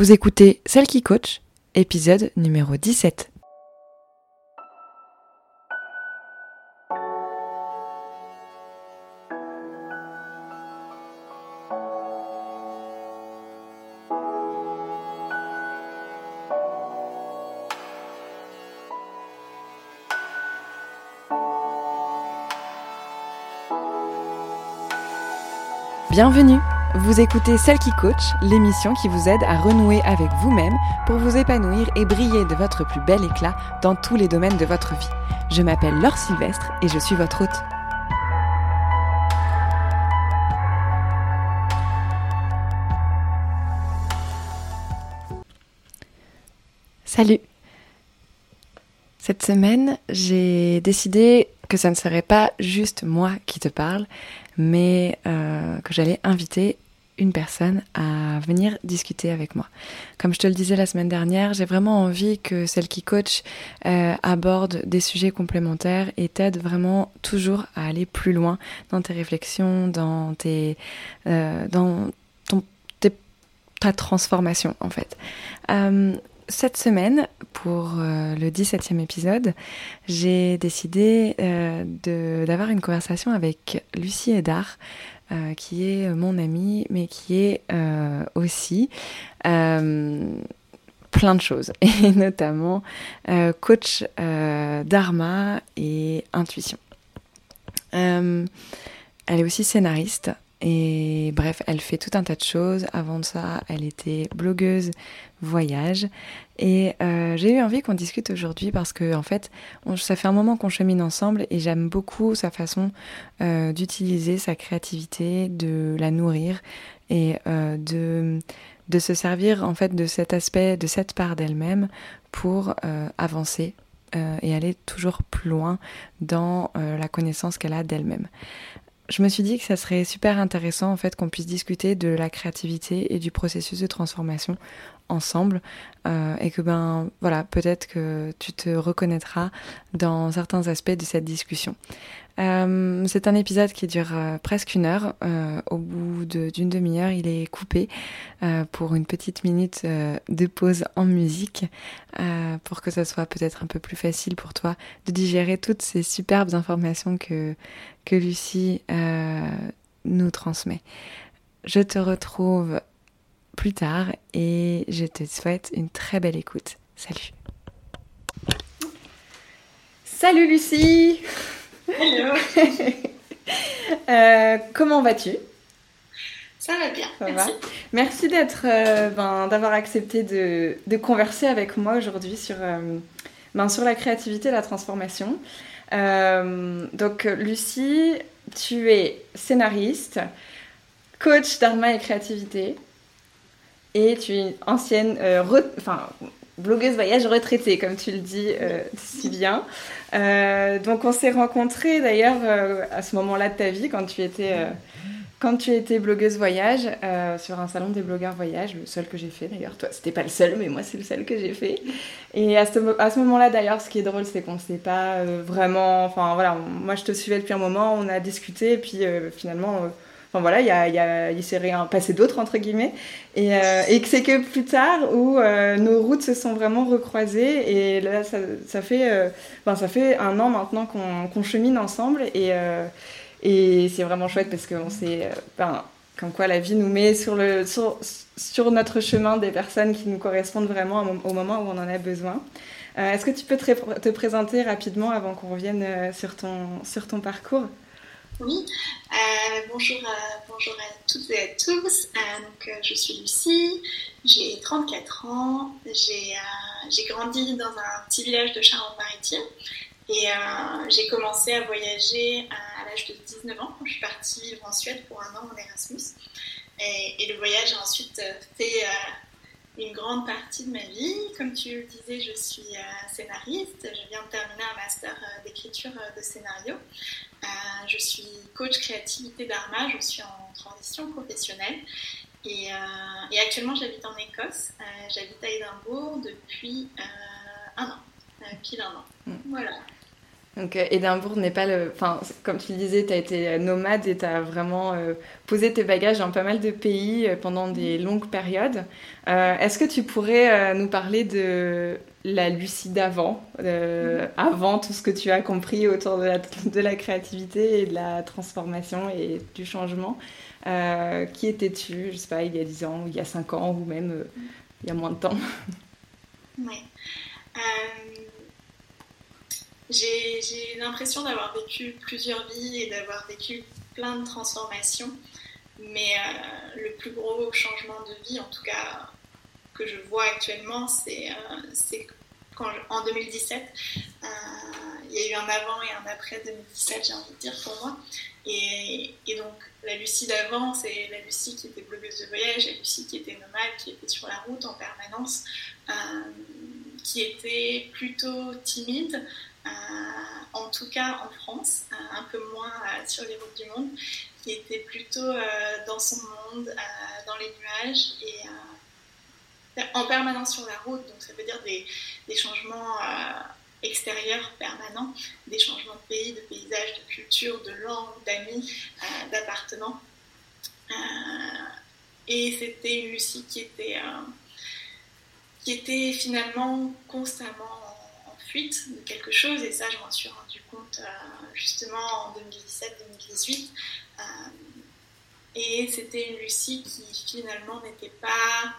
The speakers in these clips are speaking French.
Vous écoutez Celle qui coach, épisode numéro 17. Bienvenue Vous écoutez Celle qui coach, l'émission qui vous aide à renouer avec vous-même pour vous épanouir et briller de votre plus bel éclat dans tous les domaines de votre vie. Je m'appelle Laure Sylvestre et je suis votre hôte. Salut Cette semaine, j'ai décidé que ça ne serait pas juste moi qui te parle, mais euh, que j'allais inviter une personne à venir discuter avec moi. Comme je te le disais la semaine dernière, j'ai vraiment envie que celle qui coach euh, aborde des sujets complémentaires et t'aide vraiment toujours à aller plus loin dans tes réflexions, dans tes, euh, dans ton, ta transformation en fait cette semaine, pour euh, le 17e épisode, j'ai décidé euh, d'avoir une conversation avec Lucie Edard, euh, qui est mon amie, mais qui est aussi plein de choses, et notamment coach dharma et intuition. elle est aussi scénariste, et bref, elle fait tout un tas de choses. Avant de ça, elle était blogueuse voyage. Et euh, j'ai eu envie qu'on discute aujourd'hui parce que, en fait, ça fait un moment qu'on chemine ensemble et j'aime beaucoup sa façon euh, d'utiliser sa créativité, de la nourrir et euh, de, de se servir, en fait, de cet aspect, de cette part d'elle-même pour avancer et aller toujours plus loin dans la connaissance qu'elle a d'elle-même je me suis dit que ça serait super intéressant en fait qu'on puisse discuter de la créativité et du processus de transformation ensemble euh, et que ben voilà peut-être que tu te reconnaîtras dans certains aspects de cette discussion. Euh, c'est un épisode qui dure euh, presque une heure. au bout d'une demi-heure, il est coupé pour une petite minute de pause en musique pour que ce soit peut-être un peu plus facile pour toi de digérer toutes ces superbes informations que, que Lucie nous transmet. Je te retrouve plus tard et je te souhaite une très belle écoute. Salut. Salut Lucie. Hello. Euh, comment vas-tu? Ça va bien. merci. Merci d'être, euh, ben, d'avoir accepté de, de, converser avec moi aujourd'hui sur, euh, ben, sur la créativité et la transformation. donc Lucie, tu es scénariste, coach d'arma et créativité et tu es une ancienne euh, blogueuse voyage retraitée, comme tu le dis euh, si bien. Euh, donc on s'est rencontrés d'ailleurs à ce moment-là de ta vie, quand tu étais, blogueuse voyage, sur un salon des blogueurs voyage, le seul que j'ai fait d'ailleurs. Toi, c'était pas le seul, mais moi c'est le seul que j'ai fait. Et à ce, moment-là d'ailleurs, ce qui est drôle, c'est qu'on s'est pas vraiment... Enfin voilà, moi je te suivais depuis un moment, on a discuté, et puis finalement Enfin voilà, il y s'est rien passé d'autre entre guillemets. Et, euh, et c'est que plus tard où euh, nos routes se sont vraiment recroisées et là ça, euh, ça fait un an maintenant qu'on chemine ensemble et, c'est vraiment chouette parce qu'on sait, ben, comme quoi la vie nous met sur, notre chemin des personnes qui nous correspondent vraiment au moment où on en a besoin. Est-ce que tu peux te, te, présenter rapidement avant qu'on revienne sur ton parcours? Oui, euh, bonjour, à, bonjour à toutes et à tous. Euh, donc, euh, je suis Lucie, j'ai 34 ans, j'ai grandi dans un petit village de Charente-Maritime. Et j'ai commencé à voyager à, l'âge de 19 ans. Quand je suis partie vivre en Suède pour un an en Erasmus. Et, et le voyage a ensuite fait une grande partie de ma vie. Comme tu le disais, je suis scénariste. Je viens de terminer un master d'écriture de scénario. Euh, je suis coach créativité Dharma, je suis en transition professionnelle. Et, euh, actuellement, j'habite en Écosse. Euh, j'habite à Édimbourg depuis un an, pile un an. Mm. Voilà. Donc euh, Édimbourg n'est pas le... Enfin, comme tu le disais, tu as été nomade et tu as vraiment euh, posé tes bagages dans pas mal de pays euh, pendant des longues périodes. Est-ce que tu pourrais nous parler de la Lucie d'avant, avant tout ce que tu as compris autour de la, de la, créativité et de la transformation et du changement Qui étais-tu, je sais pas, il y a 10 ans, il y a 5 ans ou même il y a moins de temps? Oui. J'ai l'impression d'avoir vécu plusieurs vies et d'avoir vécu plein de transformations. Mais euh, le plus gros changement de vie, en tout cas que je vois actuellement, c'est euh, en 2017, euh, il y a eu un avant et un après 2017, j'ai envie de dire pour moi. Et, et donc la Lucie d'avant, c'est la Lucie qui était blogueuse de voyage, la Lucie qui était nomade, qui était sur la route en permanence, qui était plutôt timide, en tout cas en France, euh, un peu moins euh, sur les routes du monde, qui était plutôt dans son monde, dans les nuages et en permanence sur la route. Donc ça veut dire des, changements extérieurs permanents, des changements de pays, de paysage, de culture, de langue, d'amis, d'appartements. et c'était une Lucie qui était, qui était finalement constamment de quelque chose. Et ça, je m'en suis rendu compte euh, justement en 2017-2018. Euh, et c'était une Lucie qui finalement n'était pas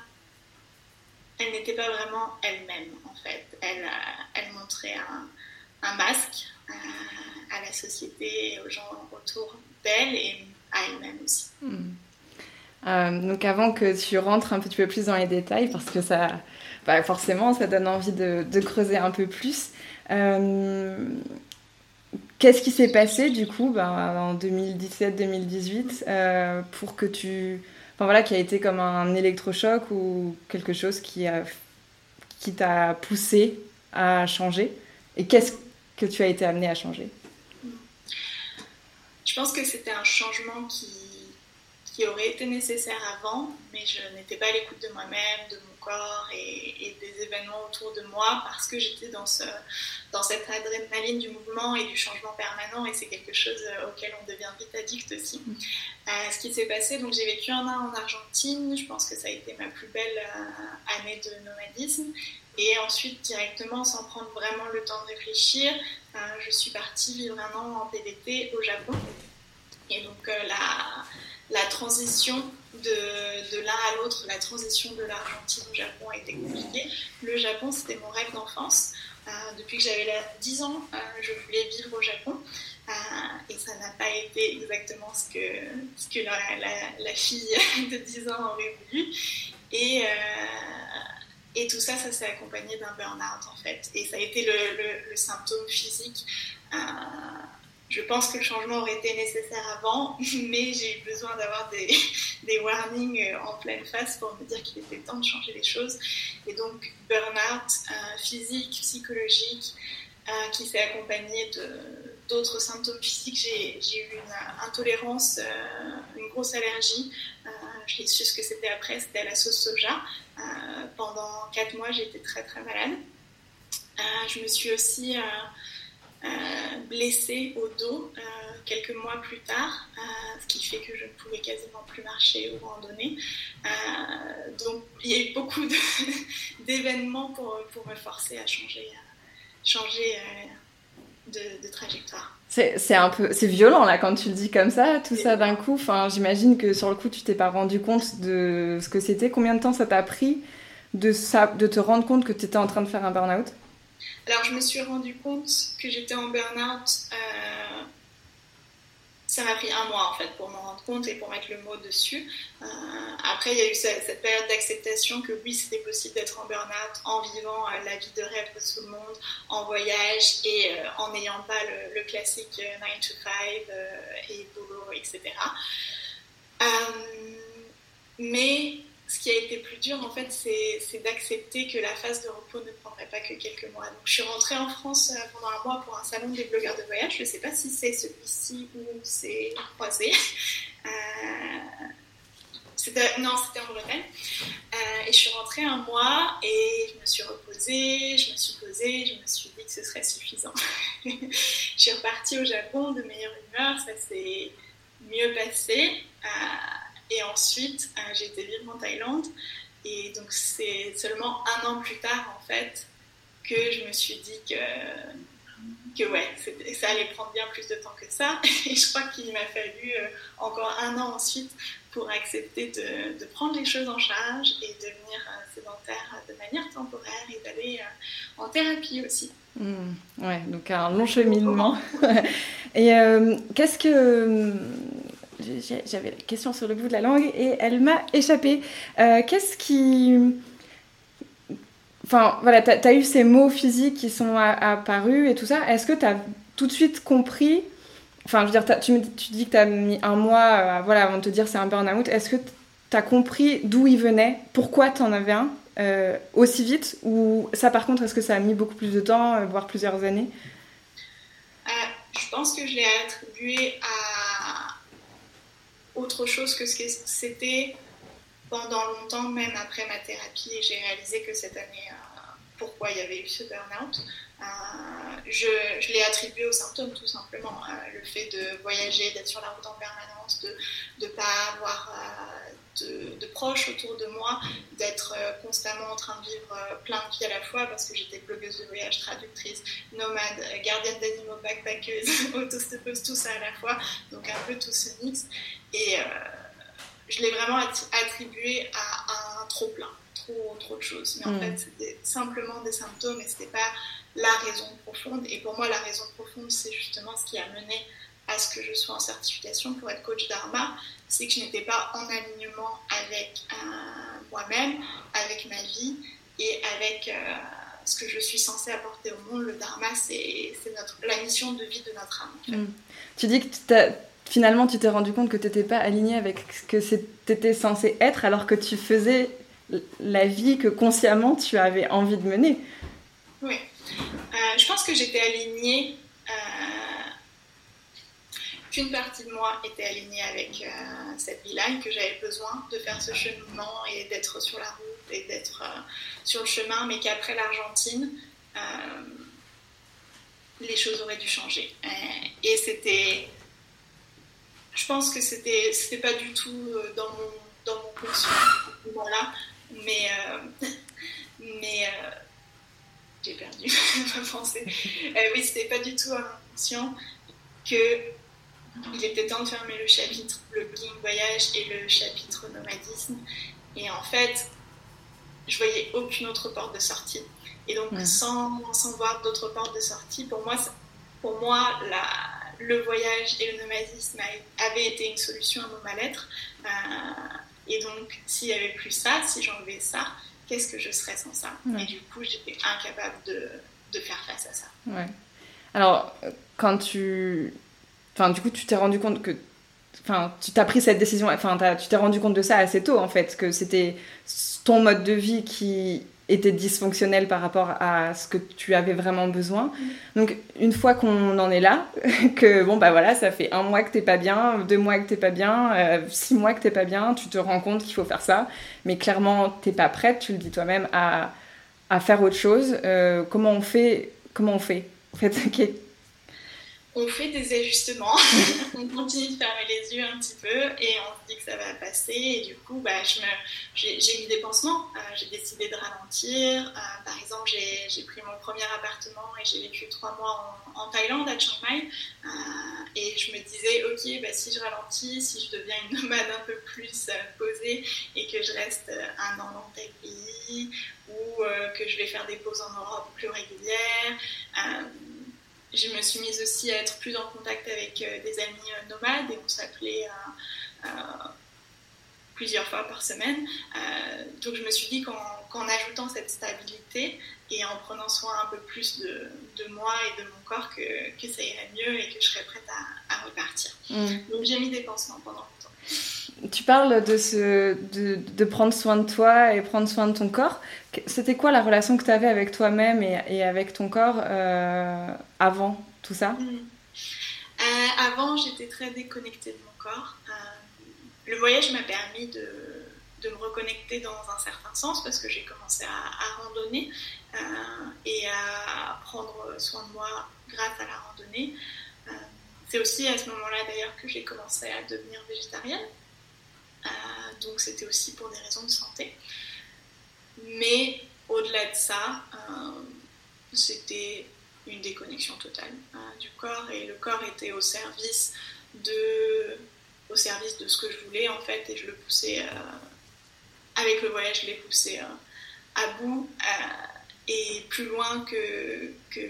elle n'était pas vraiment elle-même en fait. Elle, euh, elle montrait un, un masque à la société, aux gens autour d'elle et à elle-même aussi. Hmm. donc avant que tu rentres un petit peu plus dans les détails, parce que ça, bah, forcément, ça donne envie de, creuser un peu plus. Euh, qu'est-ce qui s'est passé du coup bah, en 2017-2018 euh, pour que tu. Enfin voilà, qui a été comme un électrochoc ou quelque chose qui a qui t'a poussé à changer? Et qu'est-ce que tu as été amené à changer? Je pense que c'était un changement qui, qui aurait été nécessaire avant, mais je n'étais pas à l'écoute de moi-même, de mon corps et, des événements autour de moi parce que j'étais dans, ce, dans cette adrénaline du mouvement et du changement permanent et c'est quelque chose euh, auquel on devient vite addict aussi. Euh, ce qui s'est passé, donc j'ai vécu un an en Argentine, je pense que ça a été ma plus belle euh, année de nomadisme et ensuite directement sans prendre vraiment le temps de réfléchir, je suis partie vivre un an en PVT au Japon et donc la la transition de, l'un à l'autre, la transition de l'Argentine au Japon a été compliquée. Le Japon, c'était mon rêve d'enfance. Euh, depuis que j'avais 10 ans, euh, je voulais vivre au Japon. Euh, et ça n'a pas été exactement ce que, ce que la, fille de 10 ans aurait voulu. Et, et tout ça, ça s'est accompagné d'un burn-out en fait. Et ça a été le symptôme physique je pense que le changement aurait été nécessaire avant, mais j'ai eu besoin d'avoir des, warnings euh, en pleine face pour me dire qu'il était temps de changer les choses. Et donc, burn-out euh, physique, psychologique, euh, qui s'est accompagné d'autres symptômes physiques. J'ai eu une intolérance, une grosse allergie. J'ai su ce que c'était après, c'était à la sauce soja. pendant quatre mois, j'étais très très malade. je me suis aussi blessée au dos euh, quelques mois plus tard, euh, ce qui fait que je ne pouvais quasiment plus marcher ou randonner. donc il y a eu beaucoup d'événements pour, pour, me forcer à changer, changer de, trajectoire. C'est un peu, c'est violent là quand tu le dis comme ça, tout ça d'un coup. Enfin, j'imagine que sur le coup tu t'es pas rendu compte de ce que c'était. Combien de temps ça t'a pris de, ça, de te rendre compte que tu étais en train de faire un burn-out? Alors, je me suis rendu compte que j'étais en burn-out. Euh, ça m'a pris un mois en fait pour m'en rendre compte et pour mettre le mot dessus. Euh, après, il y a eu cette, période d'acceptation que oui, c'était possible d'être en burn-out en vivant euh, la vie de rêve de tout le monde, en voyage et en n'ayant pas le, classique 9 to 5 et boulot, etc. mais ce qui a été plus dur, en fait, c'est d'accepter que la phase de repos ne prendrait pas que quelques mois. Donc, je suis rentrée en France euh, pendant un mois pour un salon des blogueurs de voyage. Je ne sais pas si c'est celui-ci ou c'est croisé. Euh, non, c'était en Bretagne. Euh, et je suis rentrée un mois et je me suis reposée, je me suis posée, je me suis dit que ce serait suffisant. je suis repartie au Japon de meilleure humeur, ça s'est mieux passé. Euh, et ensuite, euh, j'ai été vivre en Thaïlande. Et donc, c'est seulement un an plus tard, en fait, que je me suis dit que que ouais, ça allait prendre bien plus de temps que ça. Et je crois qu'il m'a fallu euh, encore un an ensuite pour accepter de, de, prendre les choses en charge et devenir euh, sédentaire de manière temporaire et d'aller euh, en thérapie aussi. Mmh, ouais, donc un long cheminement. et qu'est-ce que... J'avais la question sur le bout de la langue et elle m'a échappé. qu'est-ce qui Enfin, voilà, tu as, eu ces mots physiques qui sont apparus et tout ça. Est-ce que tu as tout de suite compris Enfin, je veux dire, tu, tu, dis que tu as mis un mois euh, voilà, avant de te dire c'est un burn-out. Est-ce que tu as compris d'où il venait? Pourquoi tu en avais un euh, aussi vite? Ou ça, par contre, est-ce que ça a mis beaucoup plus de temps, euh, voire plusieurs années? Je pense que je l'ai attribué à autre chose que ce que c'était pendant longtemps, même après ma thérapie, j'ai réalisé que cette année, euh, pourquoi il y avait eu ce burn-out. Euh, je, je l'ai attribué aux symptômes tout simplement. Euh, le fait de voyager, d'être sur la route en permanence, de ne pas avoir de, de, proches autour de moi, d'être constamment en train de vivre plein de vies à la fois parce que j'étais blogueuse de voyage, traductrice, nomade, gardienne d'animaux, backpackeuse, autostoppeuse, tout ça à la fois. Donc un peu tout ce mix. Et je l'ai vraiment attribué à, un trop plein, trop, trop de choses. Mais en mm. fait, c'était simplement des symptômes et c'était pas la raison profonde. Et pour moi, la raison profonde, c'est justement ce qui a mené à ce que je sois en certification pour être coach Dharma, c'est que je n'étais pas en alignement avec euh, moi-même, avec ma vie et avec euh, ce que je suis censée apporter au monde. Le Dharma, c'est la mission de vie de notre âme. Mm. Tu dis que as finalement, tu t'es rendu compte que tu n'étais pas aligné avec ce que tu étais censé être, alors que tu faisais la vie que consciemment tu avais envie de mener. Oui. Euh, je pense que j'étais alignée, euh, qu'une partie de moi était alignée avec euh, cette vie-là et que j'avais besoin de faire ce cheminement et d'être sur la route et d'être sur le chemin, mais qu'après l'Argentine, les choses auraient dû changer. et c'était je pense que c'était c'était pas du tout euh, dans mon dans mon conscient voilà mais euh, mais euh, j'ai perdu ma pensée oui c'était pas du tout inconscient que il était temps de fermer le chapitre blogging voyage et le chapitre nomadisme et en fait je voyais aucune autre porte de sortie et donc sans, sans voir d'autres portes de sortie pour moi pour moi la le voyage et le nomadisme avaient été une solution à mon mal-être. Euh, et donc, s'il n'y avait plus ça, si j'enlevais ça, qu'est-ce que je serais sans ça? Et du coup, j'étais incapable de, de, faire face à ça. Ouais. Alors, quand tu. Enfin, du coup, tu t'es rendu compte que. Enfin, tu t'as pris cette décision. Enfin, tu t'es rendu compte de ça assez tôt, en fait, que c'était ton mode de vie qui était dysfonctionnel par rapport à ce que tu avais vraiment besoin. Mm. Donc une fois qu'on en est là, que bon bah voilà, ça fait un mois que t'es pas bien, deux mois que t'es pas bien, euh, six mois que t'es pas bien, tu te rends compte qu'il faut faire ça, mais clairement t'es pas prête, tu le dis toi-même, à, à, faire autre chose. Euh, comment on fait Comment on fait en fait, on fait des ajustements, on continue de fermer les yeux un petit peu et on se dit que ça va passer. Et du coup, bah, j'ai mis des pansements. Euh, j'ai décidé de ralentir. Euh, par exemple, j'ai pris mon premier appartement et j'ai vécu trois mois en, Thaïlande, à Chiang Mai. Euh, et je me disais, ok, bah, si je ralentis, si je deviens une nomade un peu plus posée et que je reste un an dans tel pays ou que je vais faire des pauses en Europe plus régulières je me suis mise aussi à être plus en contact avec euh, des amis euh, nomades et on s'appelait euh, plusieurs fois par semaine. donc je me suis dit qu'en ajoutant cette stabilité et en prenant soin un peu plus de, de moi et de mon corps, que, que, ça irait mieux et que je serais prête à, repartir. Mm. Donc j'ai mis des pansements pendant longtemps. Tu parles de, ce, de, prendre soin de toi et prendre soin de ton corps. C'était quoi la relation que tu avais avec toi-même et, et, avec ton corps euh, avant tout ça? Mm. euh, Avant, j'étais très déconnectée de mon corps. Euh, le voyage m'a permis de, de, me reconnecter dans un certain sens parce que j'ai commencé à, randonner et à prendre soin de moi grâce à la randonnée. c'est aussi à ce moment-là d'ailleurs que j'ai commencé à devenir végétarienne. Donc c'était aussi pour des raisons de santé. Mais au-delà de ça, c'était une déconnexion totale hein, du corps et le corps était au service de au service de ce que je voulais en fait et je le poussais euh, avec le voyage je l'ai poussé euh, à bout euh, et plus loin que, que,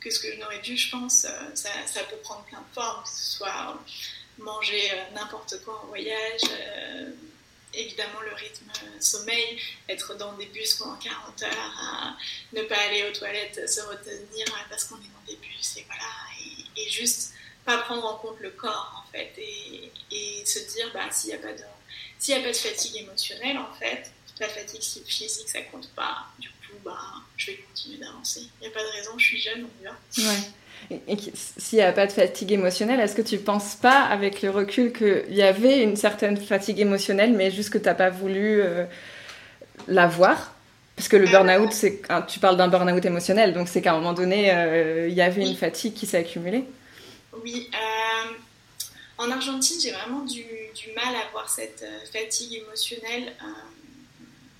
que, ce que je n'aurais dû je pense ça, ça, peut prendre plein de formes que ce soit manger n'importe quoi en voyage évidemment le rythme sommeil, être dans des bus pendant 40 heures, ne pas aller aux toilettes, se retenir parce qu'on est dans des bus et voilà, et, juste pas prendre en compte le corps en fait et, se dire bah s'il n'y a pas de a pas de fatigue émotionnelle en fait la fatigue physique ça compte pas du coup bah je vais continuer d'avancer il n'y a pas de raison je suis jeune on y. Et, s'il n'y a pas de fatigue émotionnelle, est-ce que tu ne penses pas, avec le recul, qu'il y avait une certaine fatigue émotionnelle, mais juste que tu n'as pas voulu euh, la voir? Parce que le burn-out, c'est, tu parles d'un burn-out émotionnel, donc c'est qu'à un moment donné, euh, il y avait une fatigue qui s'est accumulée Oui. Euh, en Argentine, j'ai vraiment du, du, mal à voir cette fatigue émotionnelle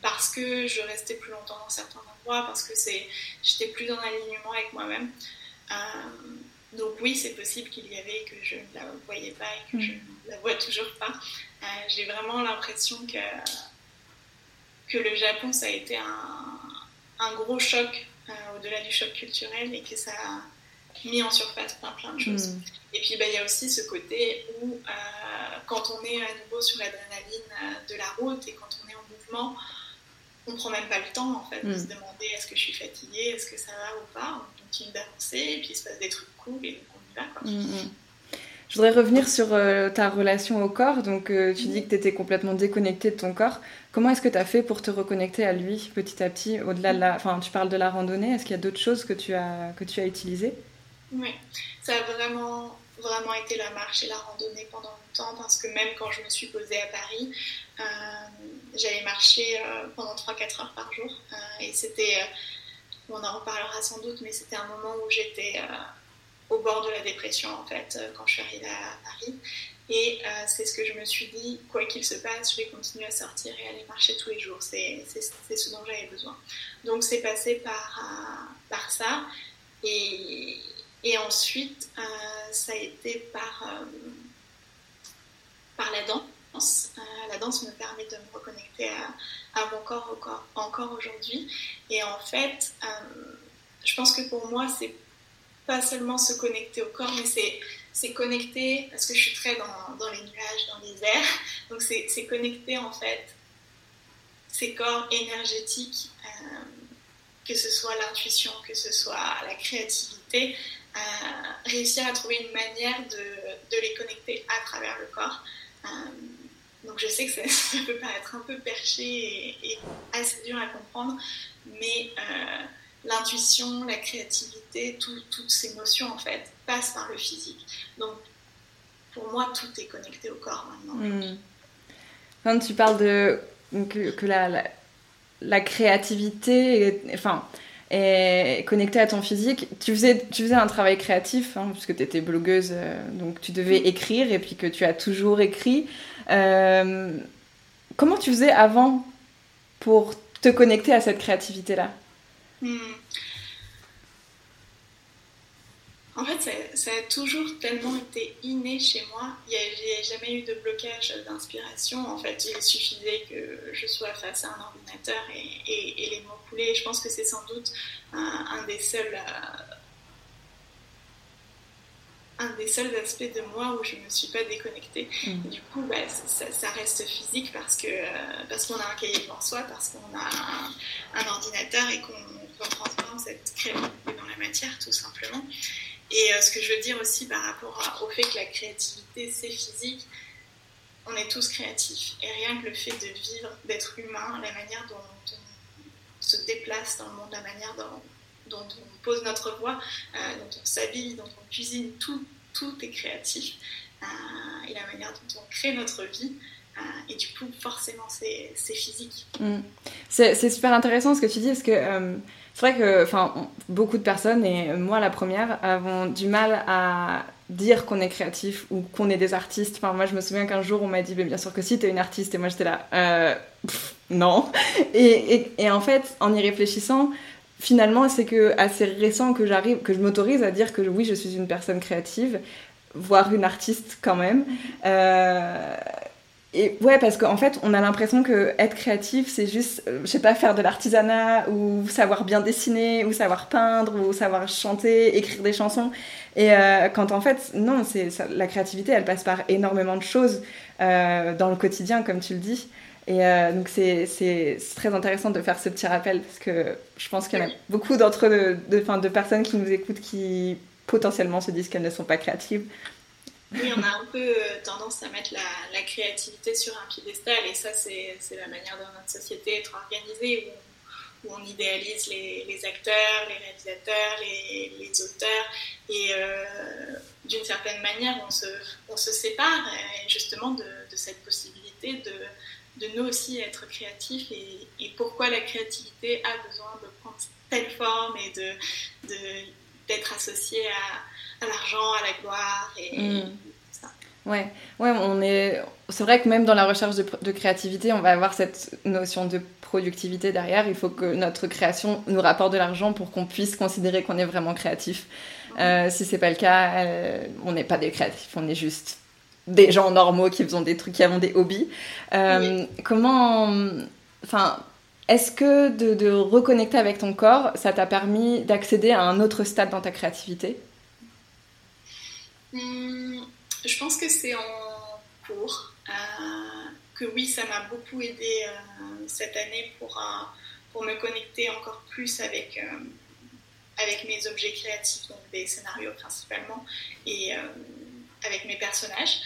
parce que je restais plus longtemps dans certains endroits, parce que c'est, j'étais plus en alignement avec moi-même. Euh, donc oui, c'est possible qu'il y avait que je ne la voyais pas et que je mm. ne la vois toujours pas. Euh, j'ai vraiment l'impression que, que le Japon, ça a été un, un gros choc euh, au-delà du choc culturel et que ça a mis en surface plein plein de choses. Mm. Et puis bah, il y a aussi ce côté où quand on est à nouveau sur l'adrénaline de la route et quand on est en mouvement, on prend même pas le temps en fait de mm. se demander est-ce que je suis fatiguée, est-ce que ça va ou pas d'avancer, et puis il se passe des trucs cool, et on y va. Quoi. Mm, mm. Je voudrais revenir sur euh, ta relation au corps. Donc, euh, tu dis que tu étais complètement déconnectée de ton corps. Comment est-ce que tu as fait pour te reconnecter à lui petit à petit, au-delà de la... Enfin, tu parles de la randonnée. Est-ce qu'il y a d'autres choses que tu as, que tu as utilisées? Oui, ça a vraiment, vraiment été la marche et la randonnée pendant longtemps parce que même quand je me suis posée à Paris, j'allais marcher pendant 3-4 heures par jour. et c'était on en reparlera sans doute, mais c'était un moment où j'étais euh, au bord de la dépression en fait euh, quand je suis arrivée à Paris. Et euh, c'est ce que je me suis dit, quoi qu'il se passe, je vais continuer à sortir et aller marcher tous les jours. C'est ce dont j'avais besoin. Donc c'est passé par, par ça. Et, et ensuite, ça a été par, par la danse. La danse me permet de me reconnecter à, mon corps encore, aujourd'hui. Et en fait, euh, je pense que pour moi, c'est pas seulement se connecter au corps, mais c'est, connecter, parce que je suis très dans, les nuages, dans les airs, donc c'est, connecter en fait ces corps énergétiques, euh, que ce soit l'intuition, que ce soit la créativité, euh, réussir à trouver une manière de, les connecter à travers le corps. Donc je sais que ça, peut paraître un peu perché et, assez dur à comprendre, mais euh, l'intuition, la créativité, toutes ces notions en fait passent par le physique. Donc pour moi, tout est connecté au corps maintenant. Hmm. Quand tu parles de que, la, la, créativité, enfin, est connectée à ton physique. Tu faisais, tu faisais un travail créatif, hein, puisque tu étais blogueuse, euh, donc tu devais écrire, et puis que tu as toujours écrit. Euh, comment tu faisais avant pour te connecter à cette créativité-là? Hmm. En fait, ça, a toujours tellement été inné chez moi. Il n'y a, jamais eu de blocage d'inspiration. En fait, il suffisait que je sois face à un ordinateur et, les mots coulaient. Je pense que c'est sans doute un, des seuls euh, un des seuls aspects de moi où je ne me suis pas déconnectée. Mm. Du coup, bah, ça, reste physique parce que euh, parce qu'on a un cahier devant soi, parce qu'on a un, ordinateur et qu'on transforme cette créativité dans la matière, tout simplement. Et euh, ce que je veux dire aussi par rapport au fait que la créativité, c'est physique, on est tous créatifs. Et rien que le fait de vivre, d'être humain, la manière dont on se déplace dans le monde, la manière dont dont on pose notre voix, euh, dont on s'habille, dont on cuisine, tout, tout est créatif. Euh, et la manière dont on crée notre vie, et du coup, forcément, c'est physique. Mm. C'est super intéressant ce que tu dis, parce que c'est vrai que enfin, beaucoup de personnes, et moi la première, avons du mal à dire qu'on est créatif ou qu'on est des artistes. Enfin, moi, je me souviens qu'un jour, on m'a dit, bien sûr que si, t'es une artiste. Et moi, j'étais là, euh, non. Et, et, en fait, en y réfléchissant, finalement, c'est que assez récent que j'arrive, que je m'autorise à dire que oui, je suis une personne créative, voire une artiste quand même. Euh, et ouais, parce qu'en fait, on a l'impression que être créatif, c'est juste, euh, je sais pas, faire de l'artisanat ou savoir bien dessiner ou savoir peindre ou savoir chanter, écrire des chansons. Et euh, quand en fait, non, c'est la créativité, elle passe par énormément de choses euh, dans le quotidien, comme tu le dis. Et donc c'est très intéressant de faire ce petit rappel parce que je pense qu'il y a beaucoup d'entre de, personnes qui nous écoutent qui potentiellement se disent qu'elles ne sont pas créatives. Oui, on a un peu euh, tendance à mettre la, créativité sur un piédestal et ça, c'est la manière dont notre société est organisée, où, on, idéalise les, acteurs, les réalisateurs, les, auteurs. Et euh, d'une certaine manière, on se sépare justement de, cette possibilité de, de nous aussi être créatifs et, et, pourquoi la créativité a besoin de prendre telle forme et de, d'être associée à à l'argent, à la gloire et, mm. ça. Ouais, ouais, on est. C'est vrai que même dans la recherche de, créativité, on va avoir cette notion de productivité derrière. Il faut que notre création nous rapporte de l'argent pour qu'on puisse considérer qu'on est vraiment créatif. Euh, si c'est pas le cas, euh, on n'est pas des créatifs, on est juste des gens normaux qui font des trucs, qui ont des hobbies. Euh, comment, enfin, est-ce que de, de, reconnecter avec ton corps, ça t'a permis d'accéder à un autre stade dans ta créativité? Hmm, je pense que c'est en cours. Euh, que oui, ça m'a beaucoup aidé euh, cette année pour, pour me connecter encore plus avec, avec mes objets créatifs, donc des scénarios principalement, et avec mes personnages,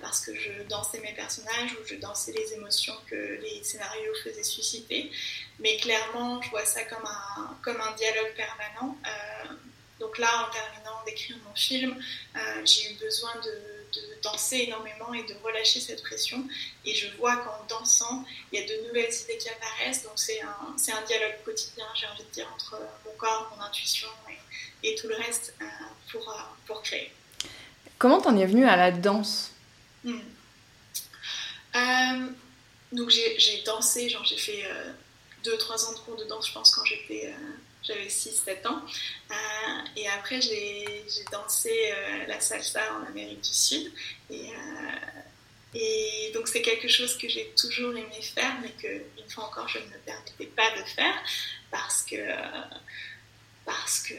parce que je dansais mes personnages ou je dansais les émotions que les scénarios faisaient susciter. Mais clairement, je vois ça comme un, comme un dialogue permanent. donc là, en terminant d'écrire mon film, euh, j'ai eu besoin de, danser énormément et de relâcher cette pression. Et je vois qu'en dansant, il y a de nouvelles idées qui apparaissent. Donc c'est un, un, dialogue quotidien, j'ai envie de dire, entre mon corps, mon intuition et, tout le reste euh, pour, euh, pour créer. Comment t'en es venue à la danse hmm. Donc j'ai dansé, genre j'ai fait 2-3 ans de cours de danse, je pense, quand j'étais j'avais 6-7 ans. Euh, et après, j'ai dansé euh, la salsa en Amérique du Sud. Et, euh, et donc, c'est quelque chose que j'ai toujours aimé faire, mais que, une fois encore, je ne me permettais pas de faire parce que. parce que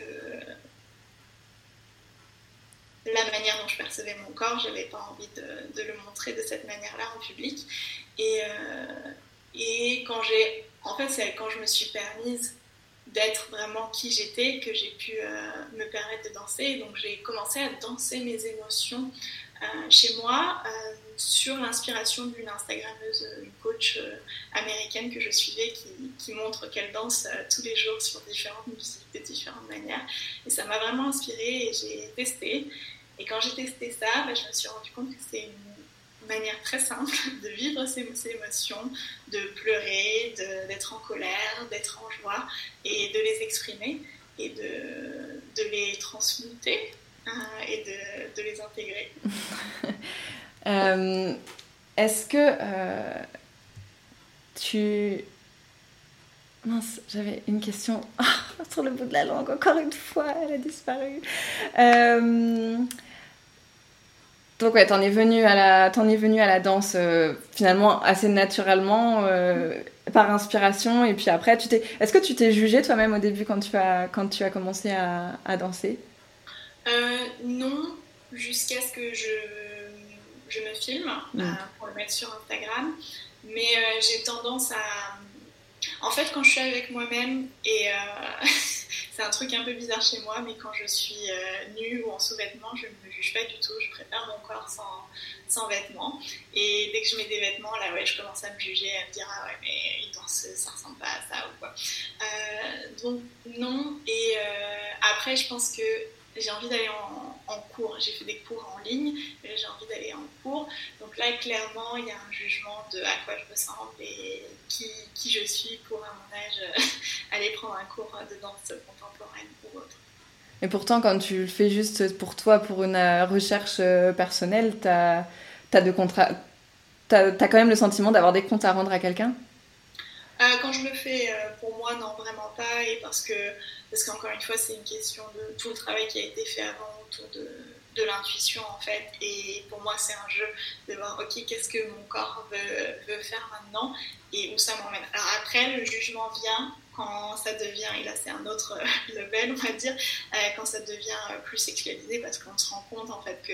la manière dont je percevais mon corps, je n'avais pas envie de, le montrer de cette manière-là en public. Et, et quand j'ai. En fait, c'est quand je me suis permise d'être vraiment qui j'étais que j'ai pu euh, me permettre de danser. Donc j'ai commencé à danser mes émotions euh, chez moi euh, sur l'inspiration d'une Instagrammeuse, une coach américaine que je suivais qui montre qu'elle danse tous les jours sur différentes musiques de différentes manières. Et ça m'a vraiment inspirée et j'ai testé. Et quand j'ai testé ça, bah, je me suis rendu compte que c'est une manière très simple de vivre ces, émotions, de pleurer, d'être en colère, d'être en joie et de les exprimer et de, les transmuter hein, et de, les intégrer. Euh, est-ce que euh, tu... Mince, j'avais une question sur le bout de la langue, encore une fois, elle a disparu. Donc ouais, t'en es venu à la, t'en es venu à la danse euh, finalement assez naturellement, euh, par inspiration, et puis après, tu t'es, est-ce que tu t'es jugée toi-même au début quand tu as, quand tu as commencé à, à danser? Euh, Non, jusqu'à ce que je, je me filme mm. pour le mettre sur Instagram, mais j'ai tendance à, en fait, quand je suis avec moi-même et c'est un truc un peu bizarre chez moi, mais quand je suis euh, nue ou en sous-vêtements, je ne me juge pas du tout. Je préfère mon corps sans, sans, vêtements. Et dès que je mets des vêtements, là, ouais, je commence à me juger, à me dire, ah ouais, mais il danse, ça ressemble pas à ça ou quoi. Euh, donc, non. Et euh, après, je pense que j'ai envie d'aller en, cours. J'ai fait des cours en ligne, mais j'ai envie d'aller en cours. Donc là, clairement, il y a un jugement de à quoi je sens et qui, je suis pour, à mon âge, aller prendre un cours de danse contemporaine ou autre. Et pourtant, quand tu le fais juste pour toi, pour une euh, recherche euh, personnelle, tu as, as, quand même le sentiment d'avoir des comptes à rendre à quelqu'un? Euh, Quand je le fais pour moi, non, vraiment pas. Et parce que, parce qu'encore une fois, c'est une question de tout le travail qui a été fait avant autour de, de l'intuition, en fait. Et pour moi, c'est un jeu de voir, ok, qu'est-ce que mon corps veut, veut faire maintenant et où ça m'emmène. Alors après, le jugement vient quand ça devient, et là c'est un autre euh, level on va dire, euh, quand ça devient euh, plus sexualisé parce qu'on se rend compte en fait que,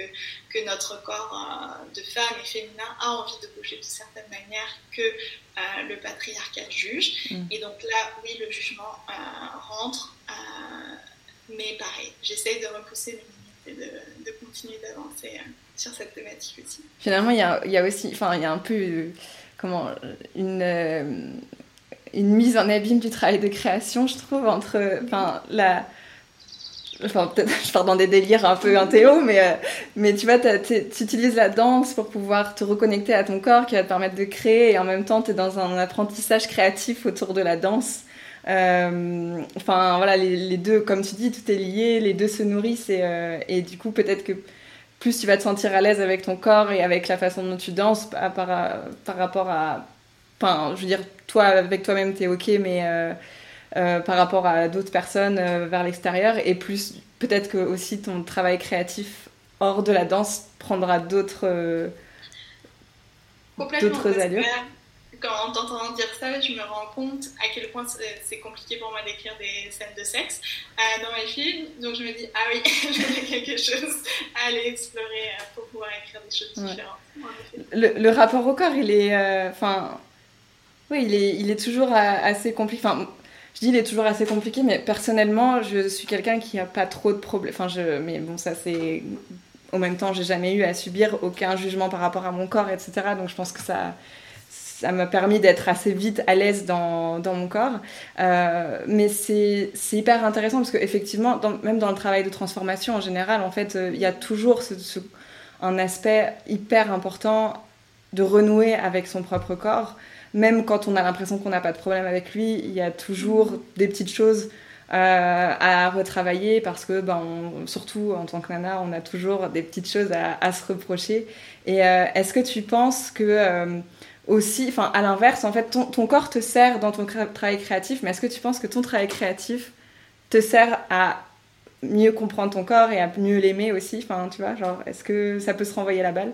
que notre corps de femme et féminin a envie de bouger de certaine manière que le patriarcat juge. Mm. Et donc là, oui, le jugement rentre, mais pareil, j'essaye de repousser mes limites et de, continuer d'avancer sur cette thématique aussi. Finalement, il y a, y a, aussi, enfin, il y a un peu, comment, une une mise en abîme du travail de création, je trouve, entre enfin, la. Enfin, peut-être je pars dans des délires un peu intéo, mais, euh, mais tu vois, tu utilises la danse pour pouvoir te reconnecter à ton corps qui va te permettre de créer et en même temps, tu es dans un apprentissage créatif autour de la danse. Euh, enfin, voilà, les, deux, comme tu dis, tout est lié, les deux se nourrissent et, euh, et du coup, peut-être que plus tu vas te sentir à l'aise avec ton corps et avec la façon dont tu danses par, par rapport à Enfin, je veux dire, toi, avec toi-même, tu es OK, mais euh, euh, par rapport à d'autres personnes euh, vers l'extérieur, et plus peut-être que aussi ton travail créatif hors de la danse prendra d'autres d'autres allures. Quand en t'entendant dire ça, je me rends compte à quel point c'est compliqué pour moi d'écrire des scènes de sexe dans mes films. Donc je me dis, ah oui, j'ai quelque chose à aller explorer pour pouvoir écrire des choses différentes. Le, le, rapport au corps, il est. Enfin oui, il est, toujours assez compliqué. Enfin, je dis il est toujours assez compliqué, mais personnellement, je suis quelqu'un qui n'a pas trop de problèmes. Enfin, je, mais bon, ça c'est. En même temps, j'ai jamais eu à subir aucun jugement par rapport à mon corps, etc. Donc je pense que ça, ça m'a permis d'être assez vite à l'aise dans, mon corps. Euh, mais c'est hyper intéressant parce qu'effectivement, même dans le travail de transformation en général, en fait, euh, il y a toujours un aspect hyper important de renouer avec son propre corps même quand on a l'impression qu'on n'a pas de problème avec lui, il y a toujours des petites choses euh, à retravailler parce que, ben, surtout en tant que nana, on a toujours des petites choses à, se reprocher. Et euh, est-ce que tu penses que euh, aussi, enfin à l'inverse, en fait, ton, ton, corps te sert dans ton travail créatif, mais est-ce que tu penses que ton travail créatif te sert à mieux comprendre ton corps et à mieux l'aimer aussi? Enfin, tu vois, genre, est-ce que ça peut se renvoyer la balle?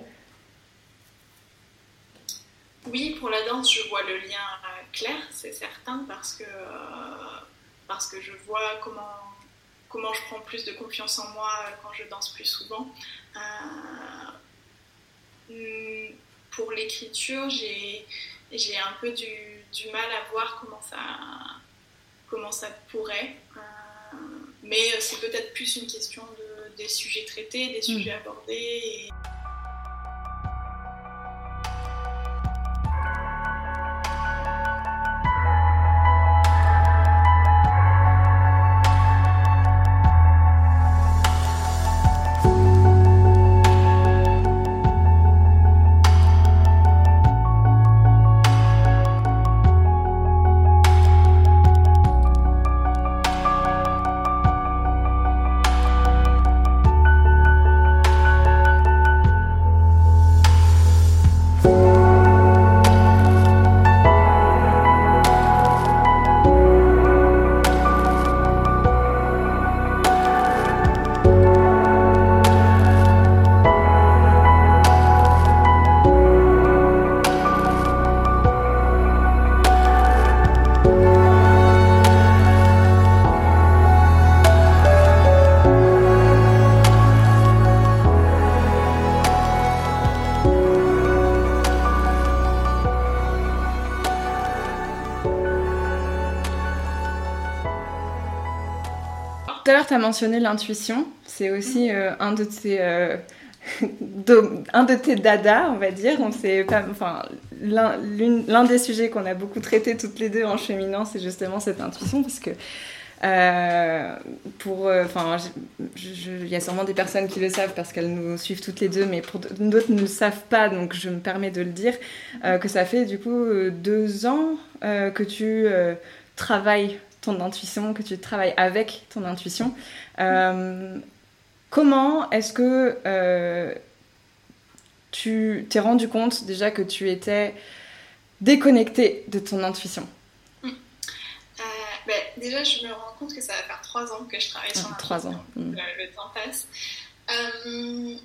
Oui, pour la danse, je vois le lien euh, clair, c'est certain, parce que, euh, parce que je vois comment, comment je prends plus de confiance en moi euh, quand je danse plus souvent. Hmm, pour l'écriture, j'ai, j'ai un peu du, du, mal à voir comment ça, comment ça pourrait. mais c'est peut-être plus une question de, des sujets traités, des sujets hmm. abordés. Tu as mentionné l'intuition. C'est aussi euh, un de tes. Euh, un de tes dadas, on va dire. On pas, enfin, l'un des sujets qu'on a beaucoup traité toutes les deux en cheminant, c'est justement cette intuition, parce que pour, enfin, il y a sûrement des personnes qui le savent parce qu'elles nous suivent toutes les deux, mais pour d'autres ne le savent pas, donc je me permets de le dire, que ça fait du coup deux ans que tu travailles ton intuition, que tu travailles avec ton intuition. comment est-ce que tu t'es rendu compte déjà que tu étais déconnecté de ton intuition? Hmm. euh, ben, Déjà, je me rends compte que ça va faire trois ans que je travaille sur ah, Trois ans. Hmm. Le, temps passe. Euh,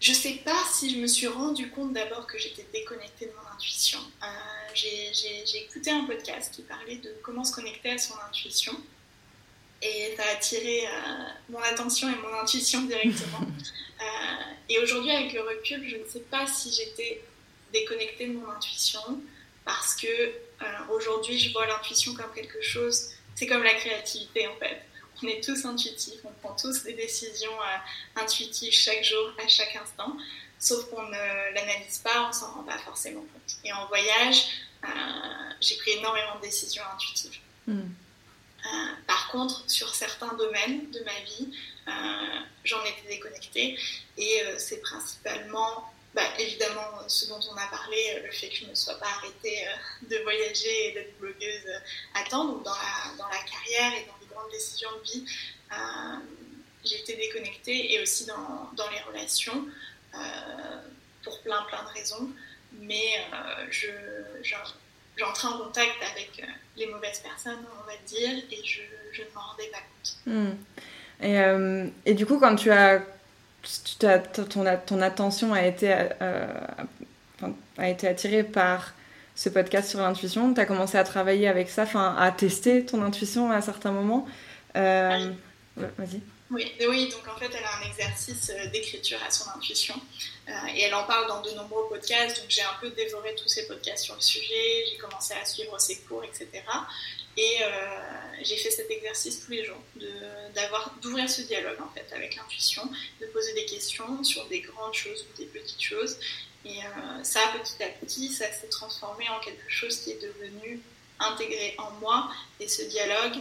je sais pas si je me suis rendu compte d'abord que j'étais déconnectée de mon intuition. Euh, j'ai écouté un podcast qui parlait de comment se connecter à son intuition. Et ça a attiré mon attention et mon intuition directement. et aujourd'hui, avec le recul, je ne sais pas si j'étais déconnecter de mon intuition parce que euh, aujourd'hui je vois l'intuition comme quelque chose, c'est comme la créativité en fait. On est tous intuitifs, on prend tous des décisions euh, intuitives chaque jour, à chaque instant, sauf qu'on ne l'analyse pas, on s'en rend pas forcément compte. Et en voyage, euh, j'ai pris énormément de décisions intuitives. Hmm. par contre, sur certains domaines de ma vie, j'en étais déconnectée et c'est principalement bah, évidemment, ce dont on a parlé, euh, le fait que je ne sois pas arrêtée euh, de voyager et d'être blogueuse euh, à temps, donc dans la, dans la carrière et dans les grandes décisions de vie, j'ai été déconnectée et aussi dans, dans les relations pour plein plein de raisons. Mais je, j'entrais en contact avec les mauvaises personnes, on va dire, et je, je ne m'en rendais pas compte. Hmm. Et, et, du coup, quand tu as ton, ton, attention a été, euh, a été attirée par ce podcast sur l'intuition, tu as commencé à travailler avec ça, à tester ton intuition à certains moments. Euh, vas-y. Oui, oui, donc en fait, elle a un exercice euh, d'écriture à son intuition et elle en parle dans de nombreux podcasts. Donc j'ai un peu dévoré tous ces podcasts sur le sujet, j'ai commencé à suivre ses cours, etc. Et euh, j'ai fait cet exercice tous les jours, d'ouvrir ce dialogue en fait avec l'intuition, de poser des questions sur des grandes choses ou des petites choses. Et euh, ça, petit à petit, ça s'est transformé en quelque chose qui est devenu intégré en moi. Et ce dialogue,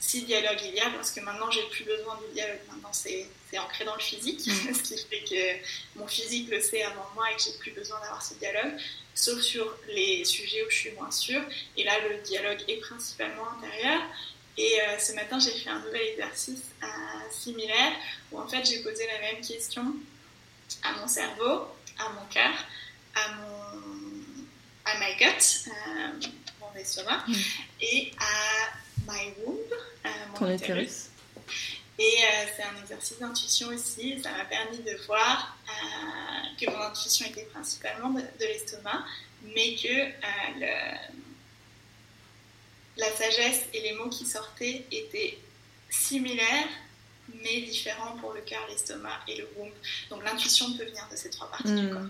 si dialogue il y a, parce que maintenant j'ai plus besoin du dialogue, maintenant c'est ancré dans le physique, mmh. ce qui fait que mon physique le sait avant moi et que j'ai plus besoin d'avoir ce dialogue sauf sur les sujets où je suis moins sûre. Et là, le dialogue est principalement intérieur. Et euh, ce matin, j'ai fait un nouvel exercice euh, similaire où en fait, j'ai posé la même question à mon cerveau, à mon cœur, à mon à my gut, euh, mon estomac, mm. et à my womb, mon utérus. Et euh, c'est un exercice d'intuition aussi. Ça m'a permis de voir euh, que mon intuition était principalement de, l'estomac, mais que euh, la sagesse et les mots qui sortaient étaient similaires, mais différents pour le cœur, l'estomac et le womb. Donc l'intuition peut venir de ces trois parties du hmm. corps.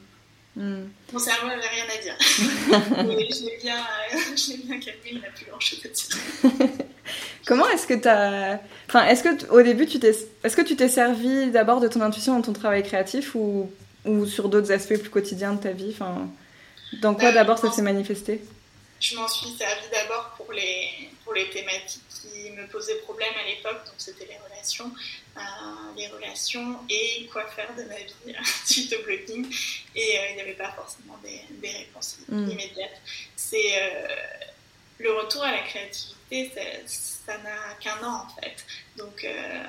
Hmm. Mon cerveau n'avait rien à dire. mais je l'ai bien, bien calmé, il n'a plus grand chose à dire. Comment est-ce que tu as. Enfin, est-ce que au début, tu t'es. Est-ce que tu t'es servi d'abord de ton intuition dans ton travail créatif ou, ou sur d'autres aspects plus quotidiens de ta vie? Enfin, Dans quoi euh, d'abord ça s'est manifesté? Je m'en suis servi d'abord pour les, pour les thématiques qui me posaient problème à l'époque, donc c'était les relations, euh, les relations et quoi faire de ma vie suite au blogging. Et euh, il n'y avait pas forcément des, des réponses hmm. immédiates. C'est le retour à la créativité, ça n'a qu'un an en fait. Donc euh,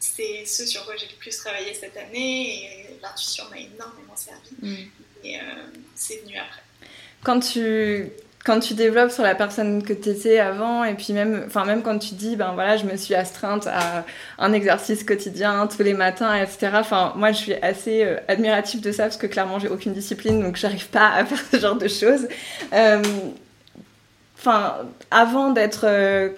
c'est ce sur quoi j'ai le plus travaillé cette année et l'intuition m'a énormément servi. Mm. Et euh, c'est venu après. Quand tu quand tu développes sur la personne que tu étais avant, et puis même, enfin même quand tu dis, ben voilà, je me suis astreinte à un exercice quotidien tous les matins, etc. Enfin, moi, je suis assez euh, admirative de ça parce que clairement, j'ai aucune discipline, donc j'arrive pas à faire ce genre de choses enfin, avant d'être euh,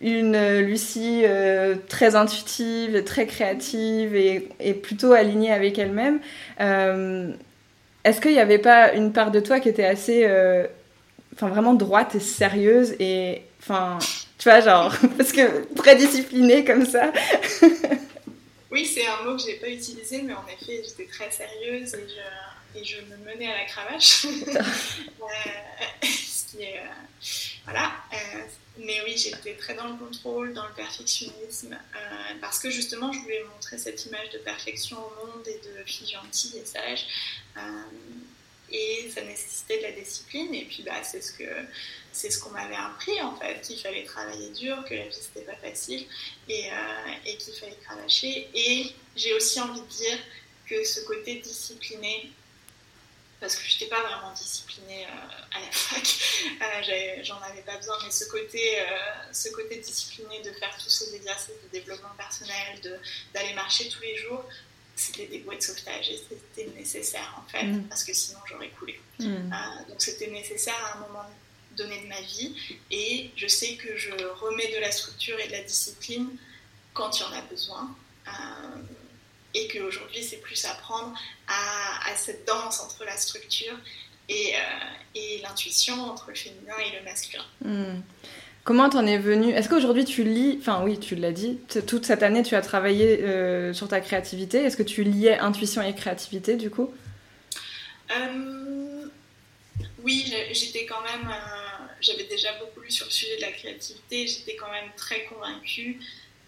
une Lucie euh, très intuitive, très créative et, plutôt alignée avec elle-même, euh, est-ce qu'il n'y avait pas une part de toi qui était assez, enfin, vraiment droite et sérieuse et, enfin, tu vois, genre, parce que très disciplinée comme ça. oui, c'est un mot que j'ai pas utilisé, mais en effet, j'étais très sérieuse et je, me menais à la cravache. ce qui est voilà. Euh, mais oui, j'étais très dans le contrôle, dans le perfectionnisme, parce que justement, je voulais montrer cette image de perfection au monde et de fille gentille et sage et ça nécessitait de la discipline. Et puis bah, c'est ce que c'est ce qu'on m'avait appris en fait qu'il fallait travailler dur que la vie c'était pas facile et, euh, qu'il fallait cravacher. Et j'ai aussi envie de dire que ce côté discipliné parce que je n'étais pas vraiment disciplinée euh, à la fac, euh, j'en avais pas besoin, mais ce côté, ce côté discipliné de faire tous ces exercices de développement personnel, d'aller marcher tous les jours, c'était des bouées de sauvetage et c'était nécessaire en fait, mm. parce que sinon j'aurais coulé. Mm. Euh, donc c'était nécessaire à un moment donné de ma vie et je sais que je remets de la structure et de la discipline quand il y en a besoin. Euh, et qu'aujourd'hui c'est plus apprendre à, à, cette danse entre la structure et, euh, et l'intuition, entre le féminin et le masculin. Mm. Comment t'en es venu? Est-ce qu'aujourd'hui tu lis, enfin oui, tu l'as dit, toute cette année tu as travaillé euh, sur ta créativité. Est-ce que tu liais intuition et créativité du coup? Euh, Oui, j'étais quand même, euh, j'avais déjà beaucoup lu sur le sujet de la créativité. J'étais quand même très convaincue